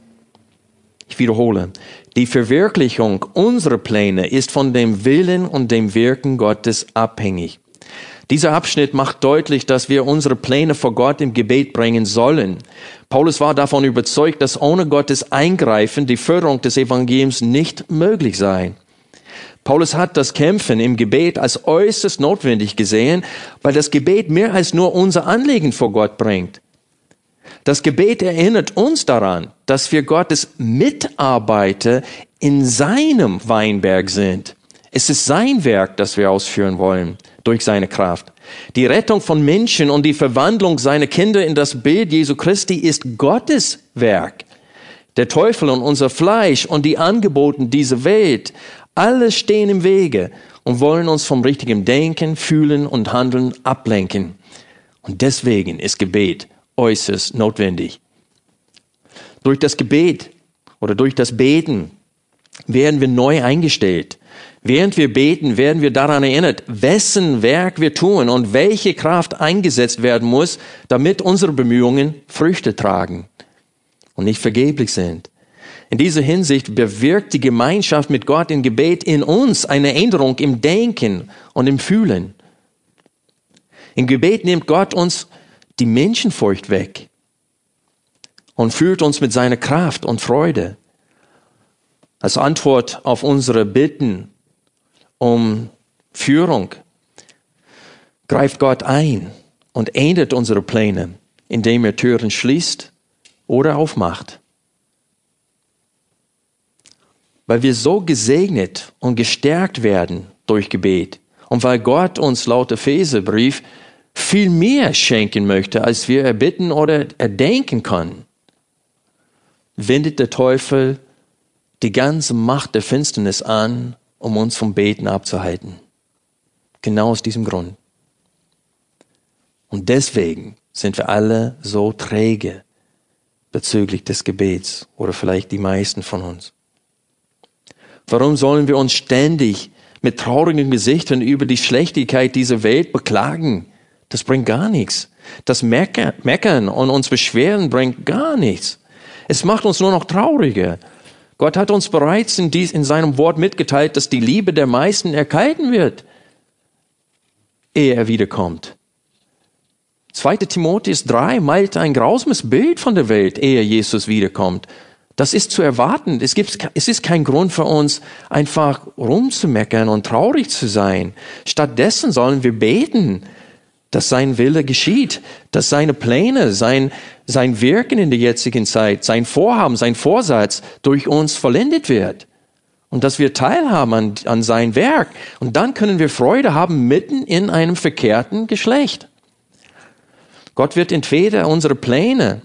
Ich wiederhole. Die Verwirklichung unserer Pläne ist von dem Willen und dem Wirken Gottes abhängig. Dieser Abschnitt macht deutlich, dass wir unsere Pläne vor Gott im Gebet bringen sollen. Paulus war davon überzeugt, dass ohne Gottes Eingreifen die Förderung des Evangeliums nicht möglich sei. Paulus hat das Kämpfen im Gebet als äußerst notwendig gesehen, weil das Gebet mehr als nur unser Anliegen vor Gott bringt. Das Gebet erinnert uns daran, dass wir Gottes Mitarbeiter in seinem Weinberg sind. Es ist sein Werk, das wir ausführen wollen durch seine Kraft. Die Rettung von Menschen und die Verwandlung seiner Kinder in das Bild Jesu Christi ist Gottes Werk. Der Teufel und unser Fleisch und die Angeboten dieser Welt, alles stehen im Wege und wollen uns vom richtigen Denken, Fühlen und Handeln ablenken. Und deswegen ist Gebet äußerst notwendig. Durch das Gebet oder durch das Beten werden wir neu eingestellt. Während wir beten, werden wir daran erinnert, wessen Werk wir tun und welche Kraft eingesetzt werden muss, damit unsere Bemühungen Früchte tragen und nicht vergeblich sind. In dieser Hinsicht bewirkt die Gemeinschaft mit Gott im Gebet in uns eine Änderung im Denken und im Fühlen. Im Gebet nimmt Gott uns die Menschenfurcht weg und führt uns mit seiner Kraft und Freude. Als Antwort auf unsere Bitten um Führung, greift Gott ein und ändert unsere Pläne, indem er Türen schließt oder aufmacht. weil wir so gesegnet und gestärkt werden durch Gebet und weil Gott uns laut Epheserbrief viel mehr schenken möchte, als wir erbitten oder erdenken können, wendet der Teufel die ganze Macht der Finsternis an, um uns vom Beten abzuhalten. Genau aus diesem Grund. Und deswegen sind wir alle so träge bezüglich des Gebets oder vielleicht die meisten von uns. Warum sollen wir uns ständig mit traurigen Gesichtern über die Schlechtigkeit dieser Welt beklagen? Das bringt gar nichts. Das Meckern und uns beschweren bringt gar nichts. Es macht uns nur noch trauriger. Gott hat uns bereits in, dies, in seinem Wort mitgeteilt, dass die Liebe der meisten erkalten wird, ehe er wiederkommt. 2. Timotheus 3 malt ein grausames Bild von der Welt, ehe Jesus wiederkommt. Das ist zu erwarten. Es, gibt, es ist kein Grund für uns, einfach rumzumeckern und traurig zu sein. Stattdessen sollen wir beten, dass sein Wille geschieht, dass seine Pläne, sein, sein Wirken in der jetzigen Zeit, sein Vorhaben, sein Vorsatz durch uns vollendet wird. Und dass wir teilhaben an, an sein Werk. Und dann können wir Freude haben mitten in einem verkehrten Geschlecht. Gott wird entweder unsere Pläne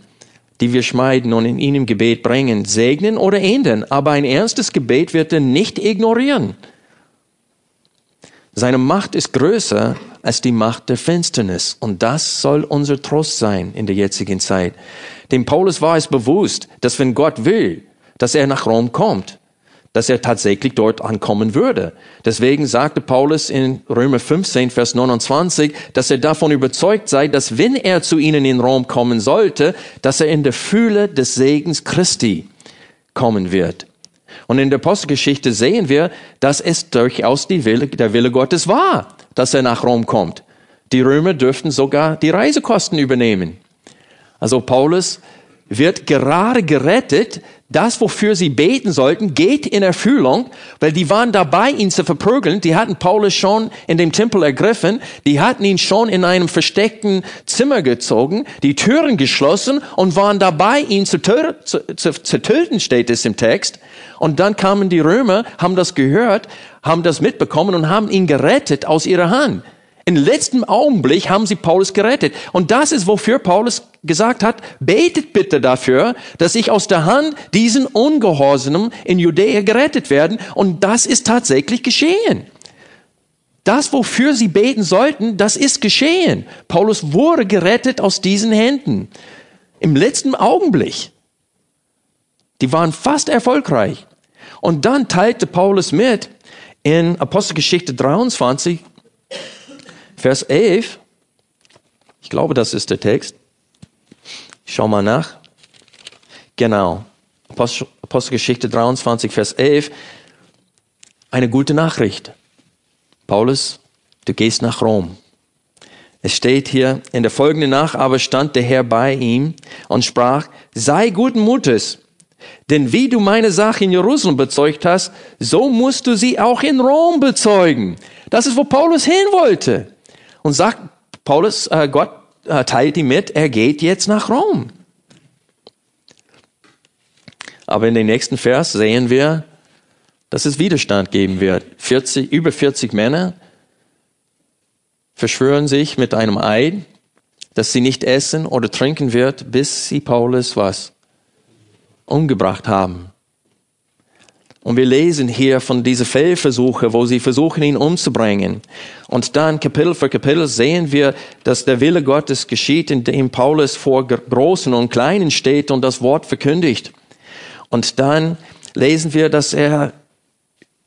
die wir schmeiden und in ihn im Gebet bringen, segnen oder ändern. Aber ein ernstes Gebet wird er nicht ignorieren. Seine Macht ist größer als die Macht der Finsternis. Und das soll unser Trost sein in der jetzigen Zeit. Dem Paulus war es bewusst, dass wenn Gott will, dass er nach Rom kommt dass er tatsächlich dort ankommen würde. Deswegen sagte Paulus in Römer 15, Vers 29, dass er davon überzeugt sei, dass wenn er zu ihnen in Rom kommen sollte, dass er in der Fühle des Segens Christi kommen wird. Und in der Apostelgeschichte sehen wir, dass es durchaus Wille, der Wille Gottes war, dass er nach Rom kommt. Die Römer dürften sogar die Reisekosten übernehmen. Also Paulus wird gerade gerettet, das, wofür sie beten sollten, geht in Erfüllung, weil die waren dabei, ihn zu verprügeln. Die hatten Paulus schon in dem Tempel ergriffen. Die hatten ihn schon in einem versteckten Zimmer gezogen, die Türen geschlossen und waren dabei, ihn zu, zu, zu, zu töten, steht es im Text. Und dann kamen die Römer, haben das gehört, haben das mitbekommen und haben ihn gerettet aus ihrer Hand. Im letzten Augenblick haben sie Paulus gerettet. Und das ist, wofür Paulus gesagt hat, betet bitte dafür, dass ich aus der Hand diesen Ungehorsamen in Judäa gerettet werden. Und das ist tatsächlich geschehen. Das, wofür sie beten sollten, das ist geschehen. Paulus wurde gerettet aus diesen Händen. Im letzten Augenblick. Die waren fast erfolgreich. Und dann teilte Paulus mit in Apostelgeschichte 23, Vers 11, ich glaube, das ist der Text. Ich schau mal nach. Genau. Apostelgeschichte 23, Vers 11. Eine gute Nachricht. Paulus, du gehst nach Rom. Es steht hier, in der folgenden Nacht aber stand der Herr bei ihm und sprach, sei guten Mutes, denn wie du meine Sache in Jerusalem bezeugt hast, so musst du sie auch in Rom bezeugen. Das ist, wo Paulus hin wollte und sagt, Paulus, äh, Gott äh, teilt ihm mit, er geht jetzt nach Rom. Aber in den nächsten Vers sehen wir, dass es Widerstand geben wird. 40, über 40 Männer verschwören sich mit einem Eid, dass sie nicht essen oder trinken wird, bis sie Paulus was umgebracht haben. Und wir lesen hier von diesen Fehlversuche, wo sie versuchen, ihn umzubringen. Und dann Kapitel für Kapitel sehen wir, dass der Wille Gottes geschieht, indem Paulus vor Großen und Kleinen steht und das Wort verkündigt. Und dann lesen wir, dass er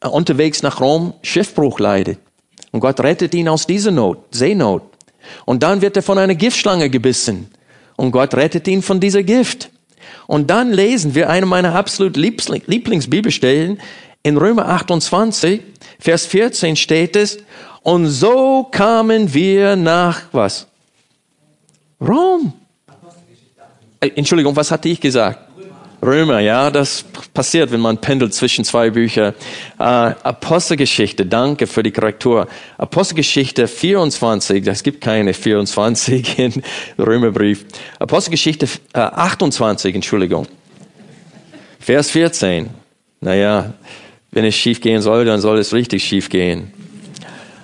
unterwegs nach Rom Schiffbruch leidet. Und Gott rettet ihn aus dieser Not, Seenot. Und dann wird er von einer Giftschlange gebissen. Und Gott rettet ihn von dieser Gift. Und dann lesen wir eine meiner absolut Lieblingsbibelstellen in Römer 28, Vers 14 steht es, und so kamen wir nach was? Rom. Äh, Entschuldigung, was hatte ich gesagt? Römer, ja, das passiert, wenn man pendelt zwischen zwei Büchern. Äh, Apostelgeschichte, danke für die Korrektur. Apostelgeschichte 24, das gibt keine 24 in (laughs) Römerbrief. Apostelgeschichte äh, 28, Entschuldigung. Vers 14. Naja, wenn es schief gehen soll, dann soll es richtig schief gehen.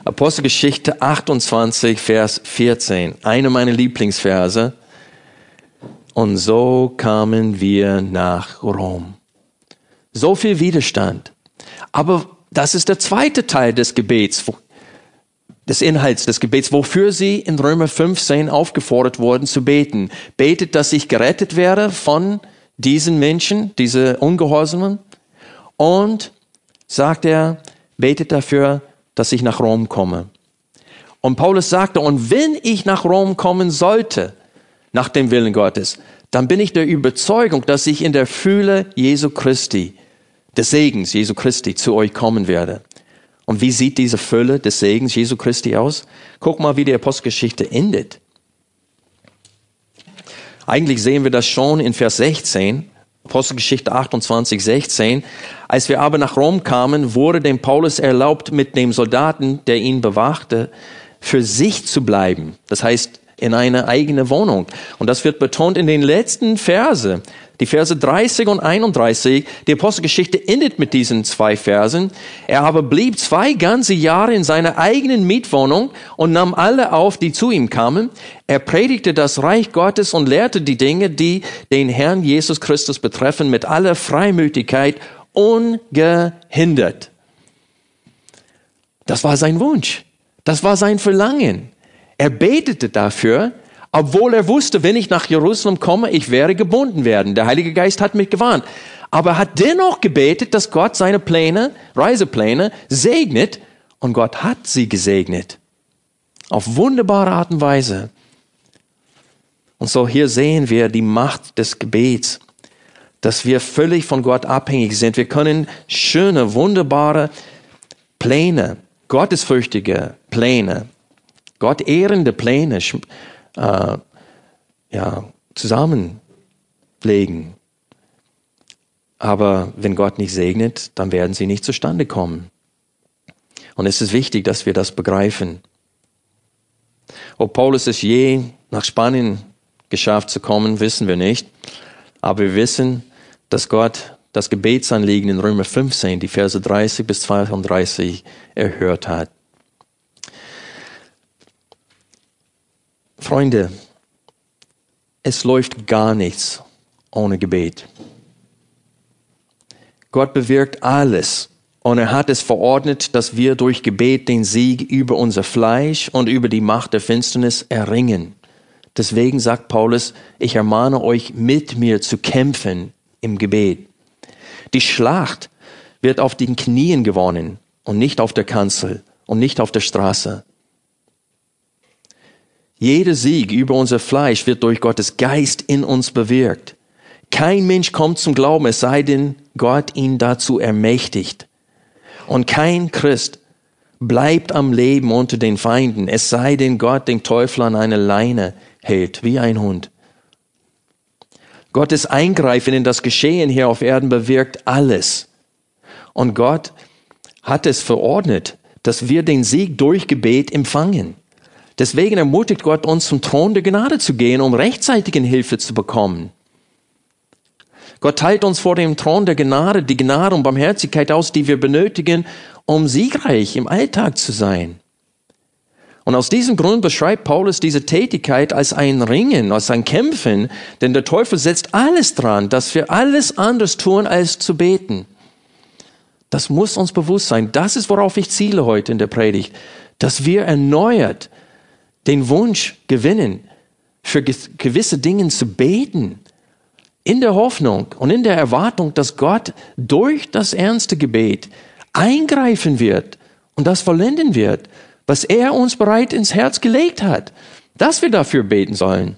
Apostelgeschichte 28, Vers 14. Eine meiner Lieblingsverse. Und so kamen wir nach Rom. So viel Widerstand. Aber das ist der zweite Teil des Gebets, des Inhalts des Gebets, wofür sie in Römer 15 aufgefordert wurden zu beten. Betet, dass ich gerettet werde von diesen Menschen, diese Ungehorsamen. Und sagt er, betet dafür, dass ich nach Rom komme. Und Paulus sagte, und wenn ich nach Rom kommen sollte, nach dem Willen Gottes, dann bin ich der Überzeugung, dass ich in der Fühle Jesu Christi, des Segens Jesu Christi, zu euch kommen werde. Und wie sieht diese Fülle des Segens Jesu Christi aus? Guck mal, wie die Apostelgeschichte endet. Eigentlich sehen wir das schon in Vers 16, Apostelgeschichte 28, 16. Als wir aber nach Rom kamen, wurde dem Paulus erlaubt, mit dem Soldaten, der ihn bewachte, für sich zu bleiben. Das heißt, in eine eigene Wohnung. Und das wird betont in den letzten Verse. Die Verse 30 und 31, die Apostelgeschichte endet mit diesen zwei Versen. Er aber blieb zwei ganze Jahre in seiner eigenen Mietwohnung und nahm alle auf, die zu ihm kamen. Er predigte das Reich Gottes und lehrte die Dinge, die den Herrn Jesus Christus betreffen, mit aller Freimütigkeit ungehindert. Das war sein Wunsch. Das war sein Verlangen. Er betete dafür, obwohl er wusste, wenn ich nach Jerusalem komme, ich werde gebunden werden. Der Heilige Geist hat mich gewarnt. Aber er hat dennoch gebetet, dass Gott seine Pläne, Reisepläne segnet und Gott hat sie gesegnet. Auf wunderbare Art und Weise. Und so hier sehen wir die Macht des Gebets, dass wir völlig von Gott abhängig sind. Wir können schöne, wunderbare Pläne, gottesfürchtige Pläne, Gott ehrende Pläne äh, ja, zusammenlegen. Aber wenn Gott nicht segnet, dann werden sie nicht zustande kommen. Und es ist wichtig, dass wir das begreifen. Ob Paulus es je nach Spanien geschafft zu kommen, wissen wir nicht. Aber wir wissen, dass Gott das Gebetsanliegen in Römer 15, die Verse 30 bis 32 erhört hat. Freunde, es läuft gar nichts ohne Gebet. Gott bewirkt alles und er hat es verordnet, dass wir durch Gebet den Sieg über unser Fleisch und über die Macht der Finsternis erringen. Deswegen sagt Paulus, ich ermahne euch, mit mir zu kämpfen im Gebet. Die Schlacht wird auf den Knien gewonnen und nicht auf der Kanzel und nicht auf der Straße. Jeder Sieg über unser Fleisch wird durch Gottes Geist in uns bewirkt. Kein Mensch kommt zum Glauben, es sei denn, Gott ihn dazu ermächtigt. Und kein Christ bleibt am Leben unter den Feinden, es sei denn, Gott den Teufel an eine Leine hält, wie ein Hund. Gottes Eingreifen in das Geschehen hier auf Erden bewirkt alles. Und Gott hat es verordnet, dass wir den Sieg durch Gebet empfangen. Deswegen ermutigt Gott uns zum Thron der Gnade zu gehen, um rechtzeitige Hilfe zu bekommen. Gott teilt uns vor dem Thron der Gnade die Gnade und Barmherzigkeit aus, die wir benötigen, um siegreich im Alltag zu sein. Und aus diesem Grund beschreibt Paulus diese Tätigkeit als ein Ringen, als ein Kämpfen, denn der Teufel setzt alles dran, dass wir alles anders tun, als zu beten. Das muss uns bewusst sein. Das ist, worauf ich ziele heute in der Predigt, dass wir erneuert den Wunsch gewinnen, für gewisse Dinge zu beten, in der Hoffnung und in der Erwartung, dass Gott durch das ernste Gebet eingreifen wird und das vollenden wird, was er uns bereit ins Herz gelegt hat, dass wir dafür beten sollen.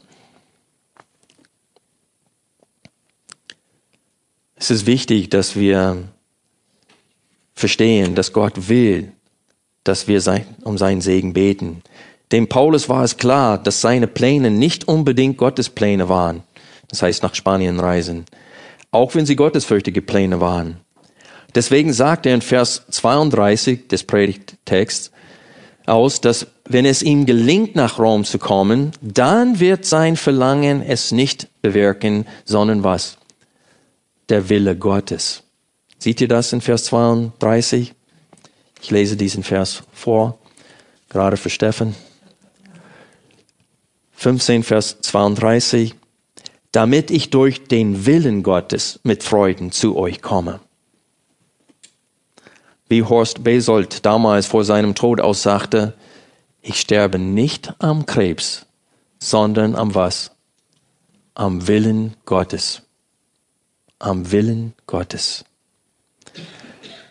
Es ist wichtig, dass wir verstehen, dass Gott will, dass wir um seinen Segen beten. Dem Paulus war es klar, dass seine Pläne nicht unbedingt Gottes Pläne waren. Das heißt, nach Spanien reisen. Auch wenn sie gottesfürchtige Pläne waren. Deswegen sagt er in Vers 32 des Predigttexts aus, dass wenn es ihm gelingt, nach Rom zu kommen, dann wird sein Verlangen es nicht bewirken, sondern was? Der Wille Gottes. Seht ihr das in Vers 32? Ich lese diesen Vers vor, gerade für Steffen. 15, Vers 32. Damit ich durch den Willen Gottes mit Freuden zu euch komme. Wie Horst Besold damals vor seinem Tod aussagte, ich sterbe nicht am Krebs, sondern am was? Am Willen Gottes. Am Willen Gottes.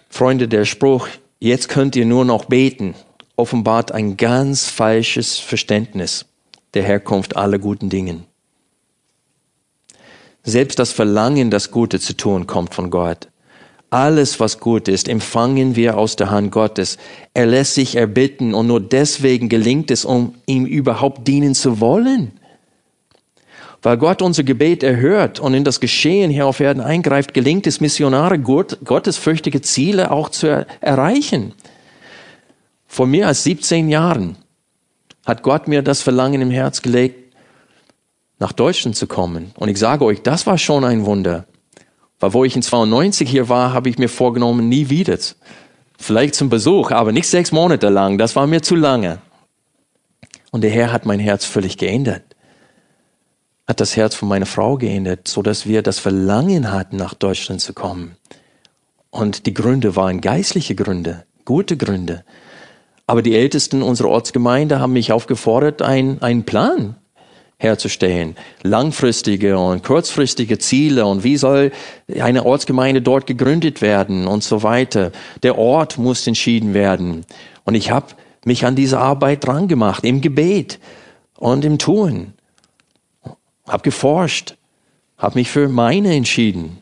Freunde, der Spruch, jetzt könnt ihr nur noch beten, offenbart ein ganz falsches Verständnis der Herkunft aller guten Dingen. Selbst das Verlangen, das Gute zu tun, kommt von Gott. Alles, was gut ist, empfangen wir aus der Hand Gottes. Er lässt sich erbitten und nur deswegen gelingt es, um ihm überhaupt dienen zu wollen. Weil Gott unser Gebet erhört und in das Geschehen hier auf Erden eingreift, gelingt es Missionare, Gott, gottesfürchtige Ziele auch zu er erreichen. Vor mehr als 17 Jahren hat Gott mir das Verlangen im Herz gelegt, nach Deutschland zu kommen. Und ich sage euch, das war schon ein Wunder. Weil wo ich in 92 hier war, habe ich mir vorgenommen, nie wieder. Vielleicht zum Besuch, aber nicht sechs Monate lang. Das war mir zu lange. Und der Herr hat mein Herz völlig geändert. Hat das Herz von meiner Frau geändert, so dass wir das Verlangen hatten, nach Deutschland zu kommen. Und die Gründe waren geistliche Gründe, gute Gründe. Aber die Ältesten unserer Ortsgemeinde haben mich aufgefordert, ein, einen Plan herzustellen. Langfristige und kurzfristige Ziele und wie soll eine Ortsgemeinde dort gegründet werden und so weiter. Der Ort muss entschieden werden. Und ich habe mich an diese Arbeit dran gemacht, im Gebet und im Tun. Hab geforscht, habe mich für meine entschieden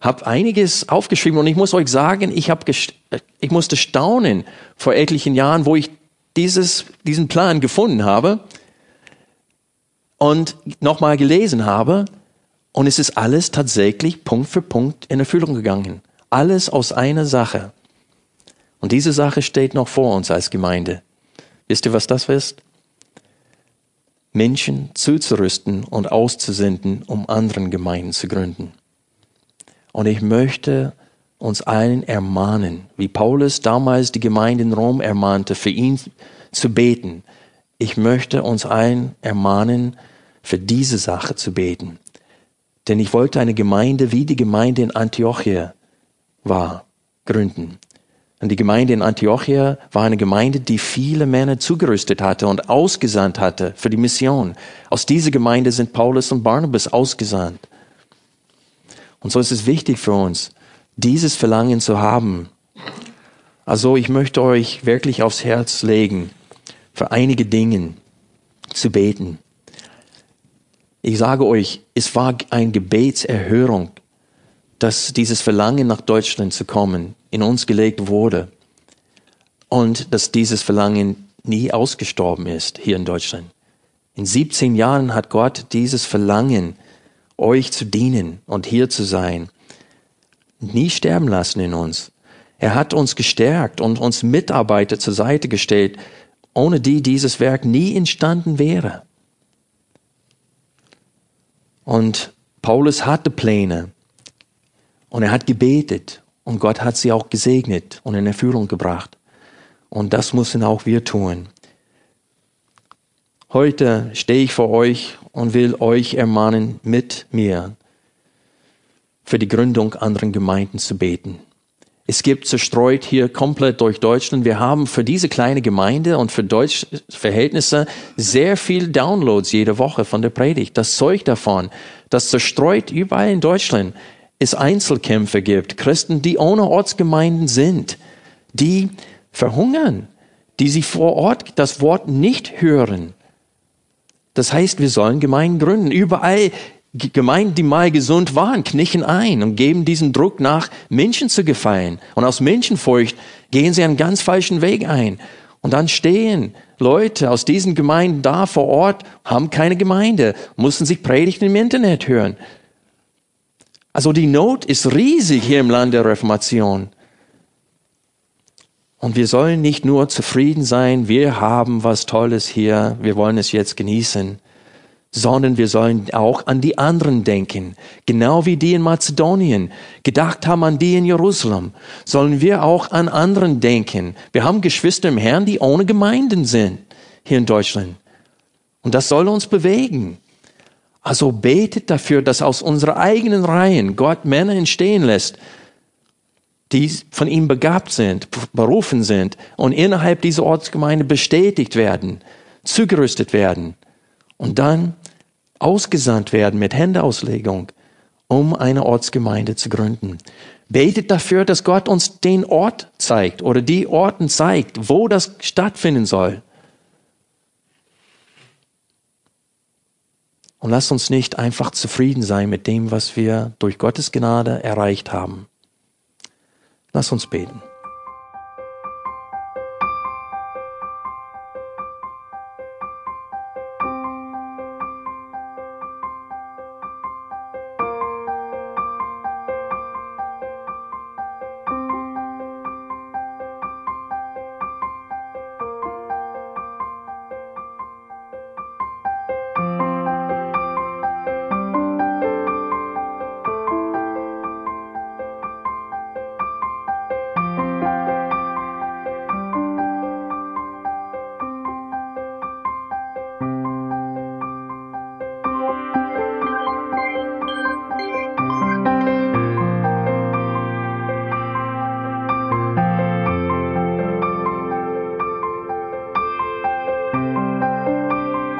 habe einiges aufgeschrieben und ich muss euch sagen, ich, hab ich musste staunen vor etlichen Jahren, wo ich dieses, diesen Plan gefunden habe und nochmal gelesen habe und es ist alles tatsächlich Punkt für Punkt in Erfüllung gegangen. Alles aus einer Sache. Und diese Sache steht noch vor uns als Gemeinde. Wisst ihr, was das ist? Menschen zuzurüsten und auszusenden, um anderen Gemeinden zu gründen. Und ich möchte uns allen ermahnen, wie Paulus damals die Gemeinde in Rom ermahnte, für ihn zu beten. Ich möchte uns allen ermahnen, für diese Sache zu beten. Denn ich wollte eine Gemeinde, wie die Gemeinde in Antiochia war, gründen. Und die Gemeinde in Antiochia war eine Gemeinde, die viele Männer zugerüstet hatte und ausgesandt hatte für die Mission. Aus dieser Gemeinde sind Paulus und Barnabas ausgesandt. Und so ist es wichtig für uns, dieses Verlangen zu haben. Also ich möchte euch wirklich aufs Herz legen, für einige Dinge zu beten. Ich sage euch, es war eine Gebetserhörung, dass dieses Verlangen nach Deutschland zu kommen in uns gelegt wurde und dass dieses Verlangen nie ausgestorben ist hier in Deutschland. In 17 Jahren hat Gott dieses Verlangen euch zu dienen und hier zu sein, nie sterben lassen in uns. Er hat uns gestärkt und uns Mitarbeiter zur Seite gestellt, ohne die dieses Werk nie entstanden wäre. Und Paulus hatte Pläne und er hat gebetet und Gott hat sie auch gesegnet und in Erfüllung gebracht. Und das müssen auch wir tun. Heute stehe ich vor euch und will euch ermahnen, mit mir für die Gründung anderen Gemeinden zu beten. Es gibt zerstreut hier komplett durch Deutschland. Wir haben für diese kleine Gemeinde und für deutsche Verhältnisse sehr viel Downloads jede Woche von der Predigt. Das Zeug davon, das zerstreut überall in Deutschland es Einzelkämpfe gibt, Christen, die ohne Ortsgemeinden sind, die verhungern, die sie vor Ort das Wort nicht hören, das heißt, wir sollen Gemeinden gründen. Überall Gemeinden, die mal gesund waren, knichen ein und geben diesen Druck nach, Menschen zu gefallen. Und aus Menschenfurcht gehen sie einen ganz falschen Weg ein. Und dann stehen Leute aus diesen Gemeinden da vor Ort, haben keine Gemeinde, mussten sich Predigten im Internet hören. Also die Not ist riesig hier im Land der Reformation. Und wir sollen nicht nur zufrieden sein, wir haben was Tolles hier, wir wollen es jetzt genießen, sondern wir sollen auch an die anderen denken. Genau wie die in Mazedonien gedacht haben an die in Jerusalem, sollen wir auch an anderen denken. Wir haben Geschwister im Herrn, die ohne Gemeinden sind hier in Deutschland. Und das soll uns bewegen. Also betet dafür, dass aus unserer eigenen Reihen Gott Männer entstehen lässt, die von ihm begabt sind, berufen sind und innerhalb dieser Ortsgemeinde bestätigt werden, zugerüstet werden und dann ausgesandt werden mit Händeauslegung, um eine Ortsgemeinde zu gründen. Betet dafür, dass Gott uns den Ort zeigt oder die Orten zeigt, wo das stattfinden soll. Und lasst uns nicht einfach zufrieden sein mit dem, was wir durch Gottes Gnade erreicht haben. Lass uns beten.